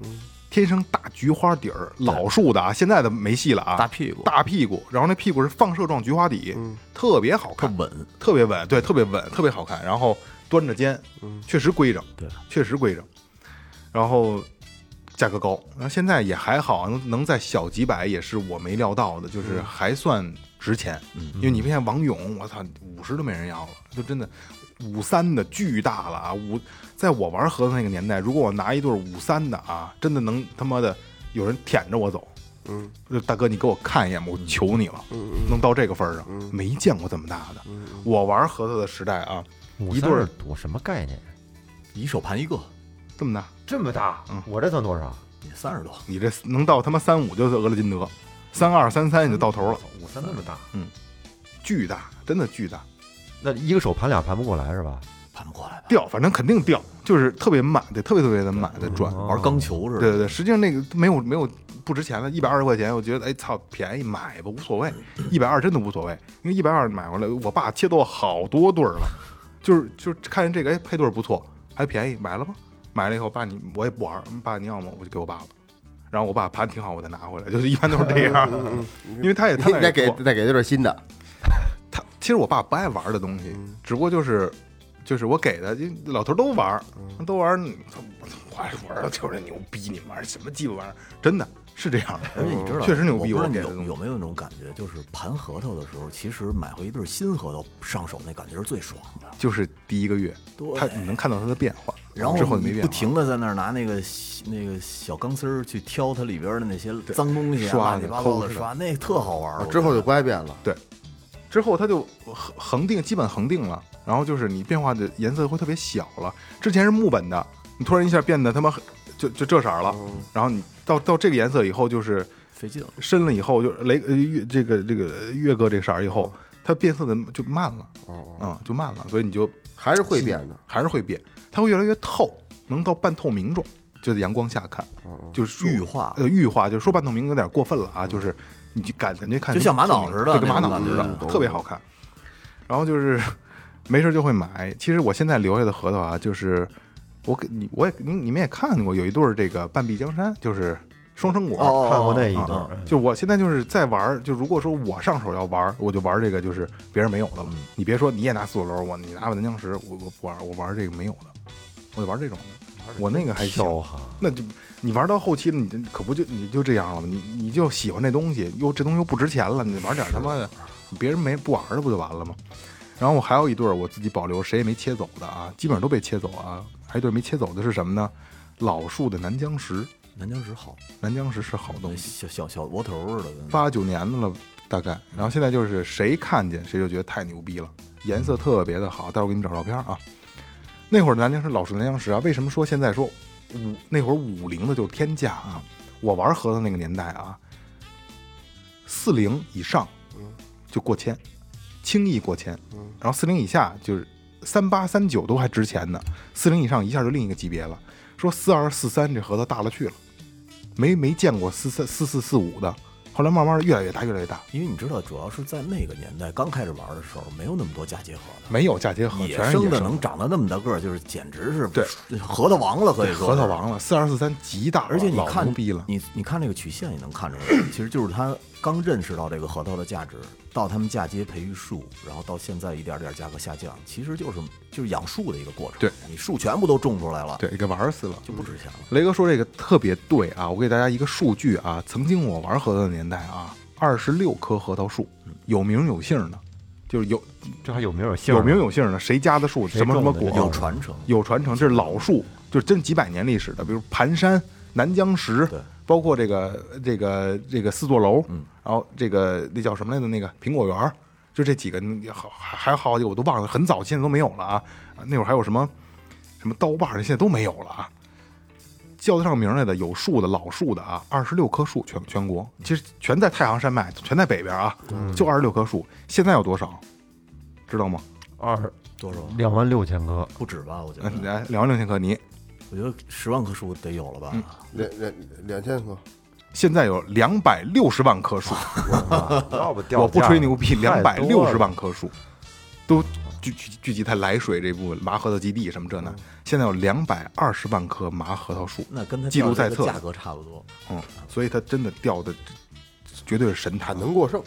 天生大菊花底儿，老树的啊，现在的没戏了啊，大屁股大屁股，然后那屁股是放射状菊花底，特别好看，特稳，特别稳，对，特别稳，特别好看。然后端着肩，确实规整，对，确实规整。然后价格高，然后现在也还好，能能在小几百也是我没料到的，就是还算值钱。嗯因为你现在王勇，我操，五十都没人要了，就真的五三的巨大了啊！五，在我玩盒子那个年代，如果我拿一对五三的啊，真的能他妈的有人舔着我走。嗯，大哥，你给我看一眼吧，我求你了，能到这个份儿上，没见过这么大的。我玩核桃的时代啊，一对多什么概念？一手盘一个，这么大，这么大，嗯。我这算多少？你三十多。你这能到他妈三五就是俄勒金德，三二三三你就到头了，五三那么大，嗯。巨大，真的巨大，那一个手盘俩盘不过来是吧？盘不过来吧？掉，反正肯定掉，就是特别慢，得特别特别的慢的转。玩钢球似的。对对对，实际上那个没有没有不值钱的，一百二十块钱，我觉得哎操便宜买吧，无所谓，一百二真的无所谓，因为一百二买回来，我爸切多好多对儿了，就是就是看见这个哎配对儿不错，还便宜，买了吧，买了以后爸你我也不玩，爸你要吗？我就给我爸了。然后我爸盘挺好，我再拿回来，就是一般都是这样，因为他也他也再给再给对新的，他其实我爸不爱玩的东西，只不过就是就是我给的，老头都玩，都玩我玩的就是牛逼，你玩什么鸡巴玩意儿？真的是这样的，而且你知道，确实牛逼，我不知道你我给有有没有那种感觉，就是盘核桃的时候，其实买回一对新核桃上手那感觉是最爽的。就是第一个月，对他你能看到它的变化，然后之后就没变不停的在那儿拿那个那个小钢丝儿去挑它里边的那些脏东西啊，刷乱七八糟抠是的的刷，那特好玩儿。之后就我不爱变了。对之后它就恒恒定，基本恒定了，然后就是你变化的颜色会特别小了。之前是木本的，你突然一下变得他妈就就这色儿了，然后你到到这个颜色以后就是费劲了。深了以后就雷呃月这个这个月哥这个色儿以后，它变色的就慢了，哦，嗯，就慢了，所以你就还是会变的。还是会变，它会越来越透，能到半透明状，就在阳光下看，就是玉化呃，玉化，就是说半透明有点过分了啊，就是你就感感觉看就像玛瑙似的就跟玛瑙似的，特别好看。然后就是 没事就会买。其实我现在留下的核桃啊，就是我给你，我也你你们也看过，有一对儿这个半壁江山，就是双生果。哦看过那一啊段儿，就我现在就是在玩儿，就如果说我上手要玩儿，我就玩儿这个，就是别人没有的了。你别说你也拿四五楼，我你拿我南疆石，我我不玩儿，我玩儿这个没有的，我就玩儿这种的。我那个还行，那就你玩到后期了，你这可不就你就这样了吗？你你就喜欢这东西，又这东西又不值钱了，你玩点他妈的，别人没不玩的不就完了吗？然后我还有一对儿我自己保留，谁也没切走的啊，基本上都被切走啊。还有一对没切走的是什么呢？老树的南疆石，南疆石好，南疆石是好东西，小小小窝头似的。八九年的了大概。然后现在就是谁看见谁就觉得太牛逼了，颜色特别的好。待会儿我给你找照片啊。那会儿南疆石老树南疆石啊，为什么说现在说五那会儿五零的就天价啊？我玩核桃那个年代啊，四零以上就过千，轻易过千。然后四零以下就是三八三九都还值钱呢，四零以上一下就另一个级别了。说四二四三这盒子大了去了，没没见过四三四四四五的，后来慢慢的越来越大，越来越大，因为你知道，主要是在那个年代刚开始玩的时候，没有那么多嫁接核的，没有嫁接核，野生的能长到那么大个儿，就是简直是对。核桃王了，可以说核桃。王了，四二四三极大而且你看牛逼了，你你看这个曲线也能看出来，其实就是他刚认识到这个核桃的价值，到他们嫁接培育树，然后到现在一点点价格下降，其实就是就是养树的一个过程。对，你树全部都种出来了，对，给玩死了。就不值钱了。雷哥说这个特别对啊，我给大家一个数据啊，曾经我玩核桃的年代啊，二十六棵核桃树，有名有姓的，就是有这还有名有姓，有名有姓的，谁家的树，什么什么果，有传承，有传承，这是老树，就是真几百年历史的，比如盘山、南疆石对，包括这个这个这个四座楼，嗯，然后这个那叫什么来着？那个苹果园儿，就这几个，好还还有好几个我都忘了，很早现在都没有了啊。那会儿还有什么什么刀把儿，现在都没有了啊。叫得上名来的有树的老树的啊，二十六棵树全全国，其实全在太行山脉，全在北边啊，就二十六棵树。现在有多少？知道吗？二多少？两万六千棵，不止吧？我觉嗯，得，来两万六千棵泥，我觉得十万棵树得有了吧？两两两千棵，现在有两百六十万棵树，要不掉我不吹牛逼，两百太多了。六十万棵树。都聚聚聚集在涞水这部分麻核桃基地什么这那，现在有两百二十万棵麻核桃树，那跟它记录在册。价格差不多。嗯，所以它真的掉的绝对是神坛，能过剩。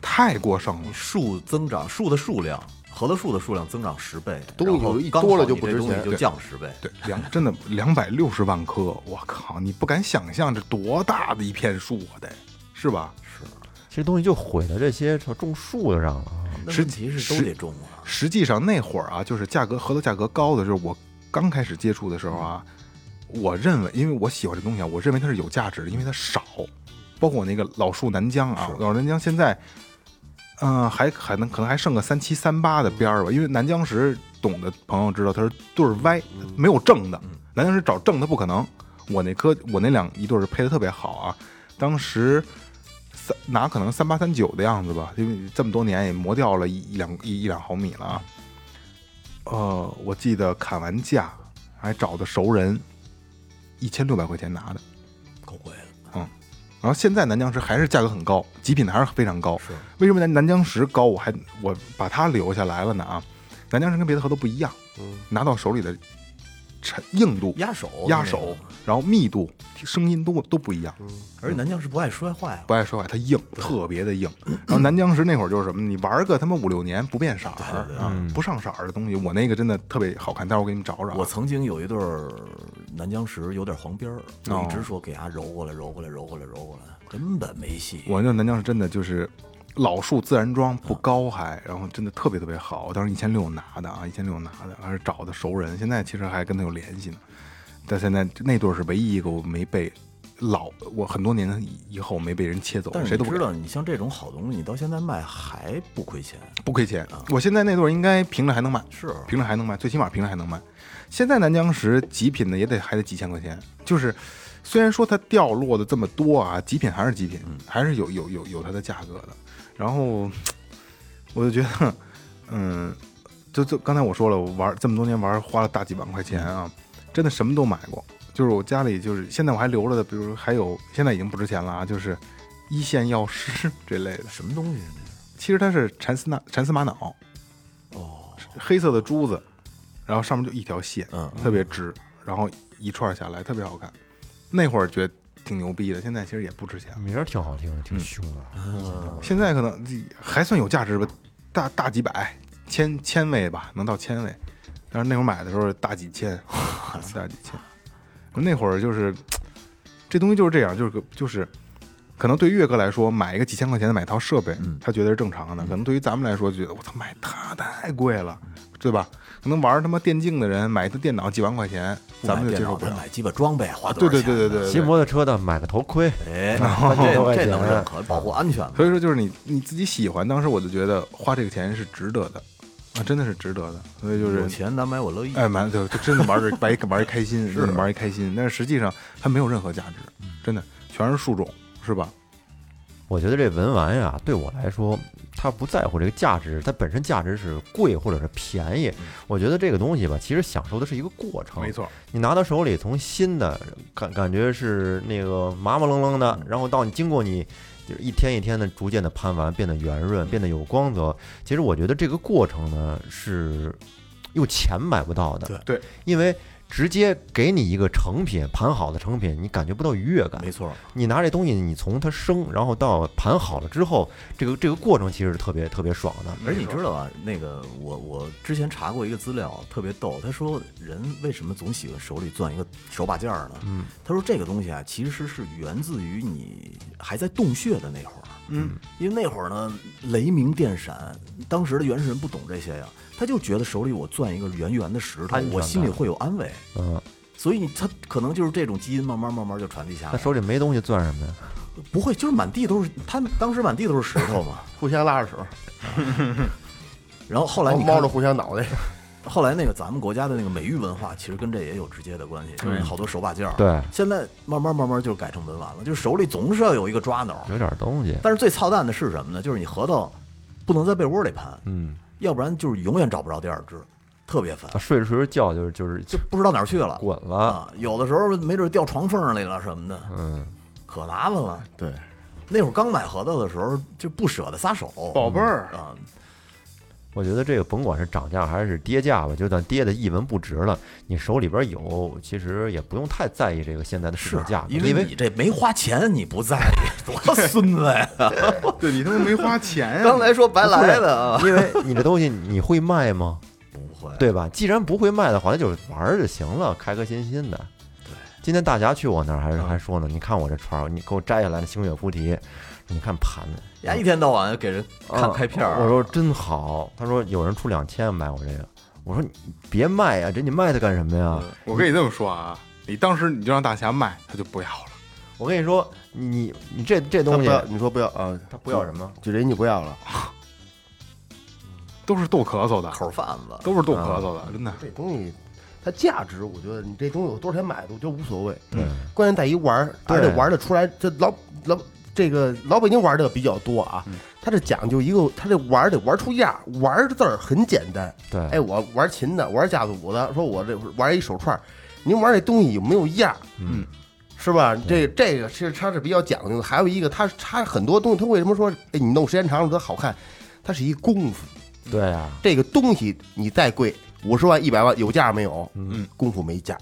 太过剩了。树增长，树的数量核桃树的数量增长十倍，东西一刚多了就不值你这东西就降十倍。对，两真的两百六十万棵，我靠，你不敢想象这多大的一片树啊，得是吧？是，其实东西就毁在这些种树的上了啊。实问题是都得种啊，实际上那会儿啊，就是价格核桃价格高的时候，我刚开始接触的时候啊，我认为，因为我喜欢这东西啊，我认为它是有价值的，因为它少。包括我那个老树南疆啊，老树南疆现在，嗯、还还能可能还剩个三七三八的边儿吧，因为南疆石懂的朋友知道，它是对儿歪，没有正的。南疆石找正的不可能。我那颗我那两一对儿配的特别好啊，当时三拿可能三八三九的样子吧，因为这么多年也磨掉了一一两一一两毫米了啊。呃，我记得砍完价还找的熟人，一千六百块钱拿的。够贵的。然后现在南疆石还是价格很高，极品的还是非常高。是为什么南南疆石高？我还我把它留下来了呢啊！南疆石跟别的核桃不一样，拿到手里的沉硬度、压手，压手，然后密度、声音都都不一样。而且南疆石不爱摔坏啊。不爱摔坏，它硬，特别的硬。然后南疆石那会儿就是什么，你玩个他妈五六年不变色儿啊，不上色儿的东西，我那个真的特别好看，待会儿我给你们找找啊。我曾经有一对儿南疆石有点黄边儿，我哦一直说给它揉过来、揉过来、揉过来、揉过来，根本没戏。我那南疆石真的就是老树自然装不高还，然后真的特别特别好。我当时一千六拿的啊，一千六拿的，还是找的熟人，现在其实还跟他有联系呢。但现在那对儿是唯一一个我没被老，我很多年以后没被人切走谁都知道，你像这种好东西，你到现在卖还不亏钱。不亏钱。我现在那对儿应该平着还能卖，是平着还能卖，最起码平着还能卖。现在南疆石极品的也得还得几千块钱，就是虽然说它掉落的这么多啊，极品还是极品，还是有有有有它的价格的。然后我就觉得，嗯，就就刚才我说了，我玩这么多年玩花了大几万块钱啊，真的什么都买过。就是我家里就是现在我还留着的，比如还有现在已经不值钱了啊，就是一线药师 这类的。什么东西呢？其实它是蚕丝纳蚕丝玛瑙，哦，黑色的珠子，然后上面就一条线，嗯特别直，然后一串下来特别好看。那会儿觉得挺牛逼的，现在其实也不值钱了。名儿挺好听的，挺凶的。现在可能还算有价值吧，大大几百，千千位吧，能到千位。但是那会儿买的时候大几千，大几千。那会儿就是这东西就是这样，就是个就是，可能对于岳哥来说，买一个几千块钱的买套设备，他觉得是正常的。可能对于咱们来说，觉得我操，买它太贵了，对吧？可能玩他妈电竞的人买一台电脑几万块钱，咱们就接受不了。买鸡巴装备花对多少钱？对对对对对骑摩托车的买个头盔，哎，这这能认可，保护安全嘛。所以说，就是你你自己喜欢，当时我就觉得花这个钱是值得的，啊，真的是值得的。所以就是有钱难买我乐意。哎，买就就真的玩儿玩一玩一开心，是的玩一开心。但是实际上它没有任何价值，真的全是树种，是吧？我觉得这文玩呀，对我来说，它不在乎这个价值，它本身价值是贵或者是便宜。我觉得这个东西吧，其实享受的是一个过程。没，错，你拿到手里，从新的感感觉是那个麻麻愣愣的，然后到你经过你就是一天一天的逐渐的盘完，变得圆润，变得有光泽。其实我觉得这个过程呢，是用钱买不到的。对对，因为直接给你一个成品盘好的成品，你感觉不到愉悦感。没错，你拿这东西，你从它生，然后到盘好了之后，这个这个过程其实是特别特别爽的。而且你知道吧？那个我我之前查过一个资料，特别逗。他说人为什么总喜欢手里攥一个手把件儿呢？嗯，他说这个东西啊，其实是源自于你还在洞穴的那会儿。嗯，因为那会儿呢，雷鸣电闪，当时的原始人不懂这些呀，他就觉得手里我攥一个圆圆的石头我心里会有安慰。嗯，所以他可能就是这种基因慢慢慢慢就传递下来。他手里没东西攥什么呀？不会，就是满地都是，他当时满地都是石头嘛。互相拉着手，然后后来你看猫着互相脑袋。后来那个咱们国家的那个美育文化，其实跟这也有直接的关系，就是好多手把件儿。对现在慢慢慢慢就改成文玩了，就是手里总是要有一个抓挠。有点东西。但是最操蛋的是什么呢？就是你核桃不能在被窝里盘，嗯，要不然就是永远找不着第二只，特别烦他，睡着睡着觉就是就是就不知道哪儿去了。滚了。啊，有的时候没准掉床缝里了什么的，嗯，可麻烦了。对，那会儿刚买核桃的时候就不舍得撒手，宝贝儿，啊。我觉得这个甭管是涨价还是跌价吧，就算跌的一文不值了，你手里边有，其实也不用太在意这个现在的市场价格，因为你这没花钱，你不在意，多孙子呀！对你他妈没花钱呀！刚才说白来的啊，因为你这东西你会卖吗？不会，对吧？既然不会卖的话，那就玩儿就行了，开开心心的。对，今天大侠去我那儿还是还说呢，你看我这串儿，你给我摘下来的星月菩提，你看盘子，呀，一天到晚给人看啊开片儿，我说真好，他说有人出两千买我这个，我说你别卖呀，这你卖它干什么呀？我跟你这么说啊，你当时你就让大侠卖，他就不要了。我跟你说，你你这这东西你说不要啊？他不要什么？就人家不要了。都是逗咳嗽的，口贩子，都是逗咳嗽的，真的。这东西它价值，我觉得你这东西有多少钱买的，我觉得无所谓。对，关键在于玩儿，对而且玩的出来，这老老这个老北京玩的比较多啊。他这讲究一个，他这玩得玩出样儿，玩字儿很简单。对哎，我玩琴的，玩架子鼓的，说我这玩一手串儿，您玩这东西有没有样儿？嗯，是吧？这这个其实它是比较讲究的。还有一个，它它很多东西，它为什么说哎你弄时间长了它好看？它是一功夫。对呀，这个东西你再贵，五十万、一百万有价没有？嗯，功夫没价。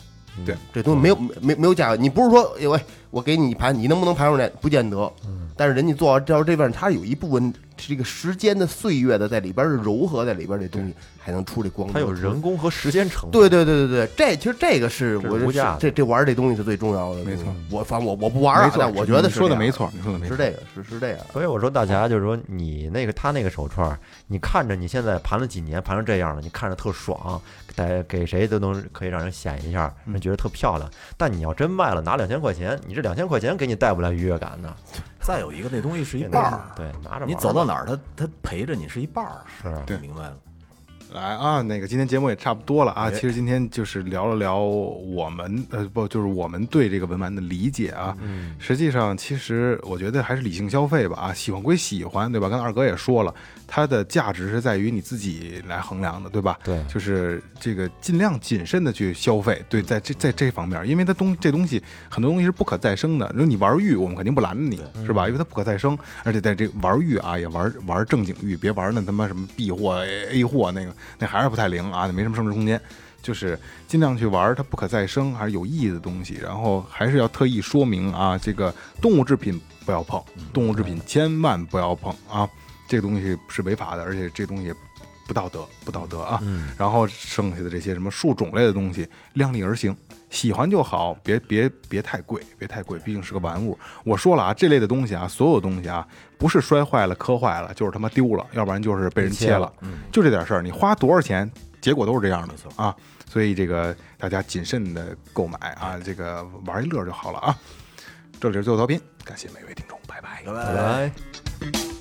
对，这东西没有没没没有价格。你不是说，哎，我给你盘，你能不能盘出来？不见得。但是人家做到到这份，他有一部分是这个时间的岁月的在里边儿是柔和在里边儿，这东西还能出这光。它有人工和时间成本。对对对对对，这其实这个是我这这玩儿这东西是最重要的。没错，我反正我我不玩儿但我觉得你说的没错，你说的没错。是这个是是这样。所以我说大侠就是说，你那个他那个手串儿，你看着你现在盘了几年，盘成这样了，你看着特爽，给给谁都能可以让人显一下，人觉得特漂亮。但你要真卖了，拿两千块钱，你这两千块钱给你带不来愉悦感呢。再有一个那东西是一半儿，对，拿着你走到哪儿，他他陪着你是一半儿，是对明白了。来啊，那个今天节目也差不多了啊。哎其实今天就是聊了聊我们呃不就是我们对这个文玩的理解啊。嗯，实际上，其实我觉得还是理性消费吧啊，喜欢归喜欢，对吧？刚才二哥也说了，它的价值是在于你自己来衡量的，对吧？对就是这个尽量谨慎的去消费，对，在这在这方面，因为它东这东西很多东西是不可再生的。如果你玩玉，我们肯定不拦着你，是吧？因为它不可再生，而且在这玩玉啊，也玩玩正经玉，别玩那他妈什么 B 货、A 货那个，那还是不太灵啊，那没什么升值空间。就是尽量去玩它不可再生还是有意义的东西，然后还是要特意说明啊，这个动物制品不要碰，动物制品千万不要碰啊，这个东西是违法的，而且这东西不道德，不道德啊。嗯，然后剩下的这些什么树种类的东西，量力而行，喜欢就好，别别别太贵，别太贵，毕竟是个玩物。我说了啊，这类的东西啊，所有东西啊，不是摔坏了、磕坏了，就是他妈丢了，要不然就是被人切了，就这点事儿，你花多少钱，结果都是这样的啊。所以这个大家谨慎的购买啊，这个玩一乐就好了啊。这里是最后调频，感谢每位听众，拜拜。拜拜拜。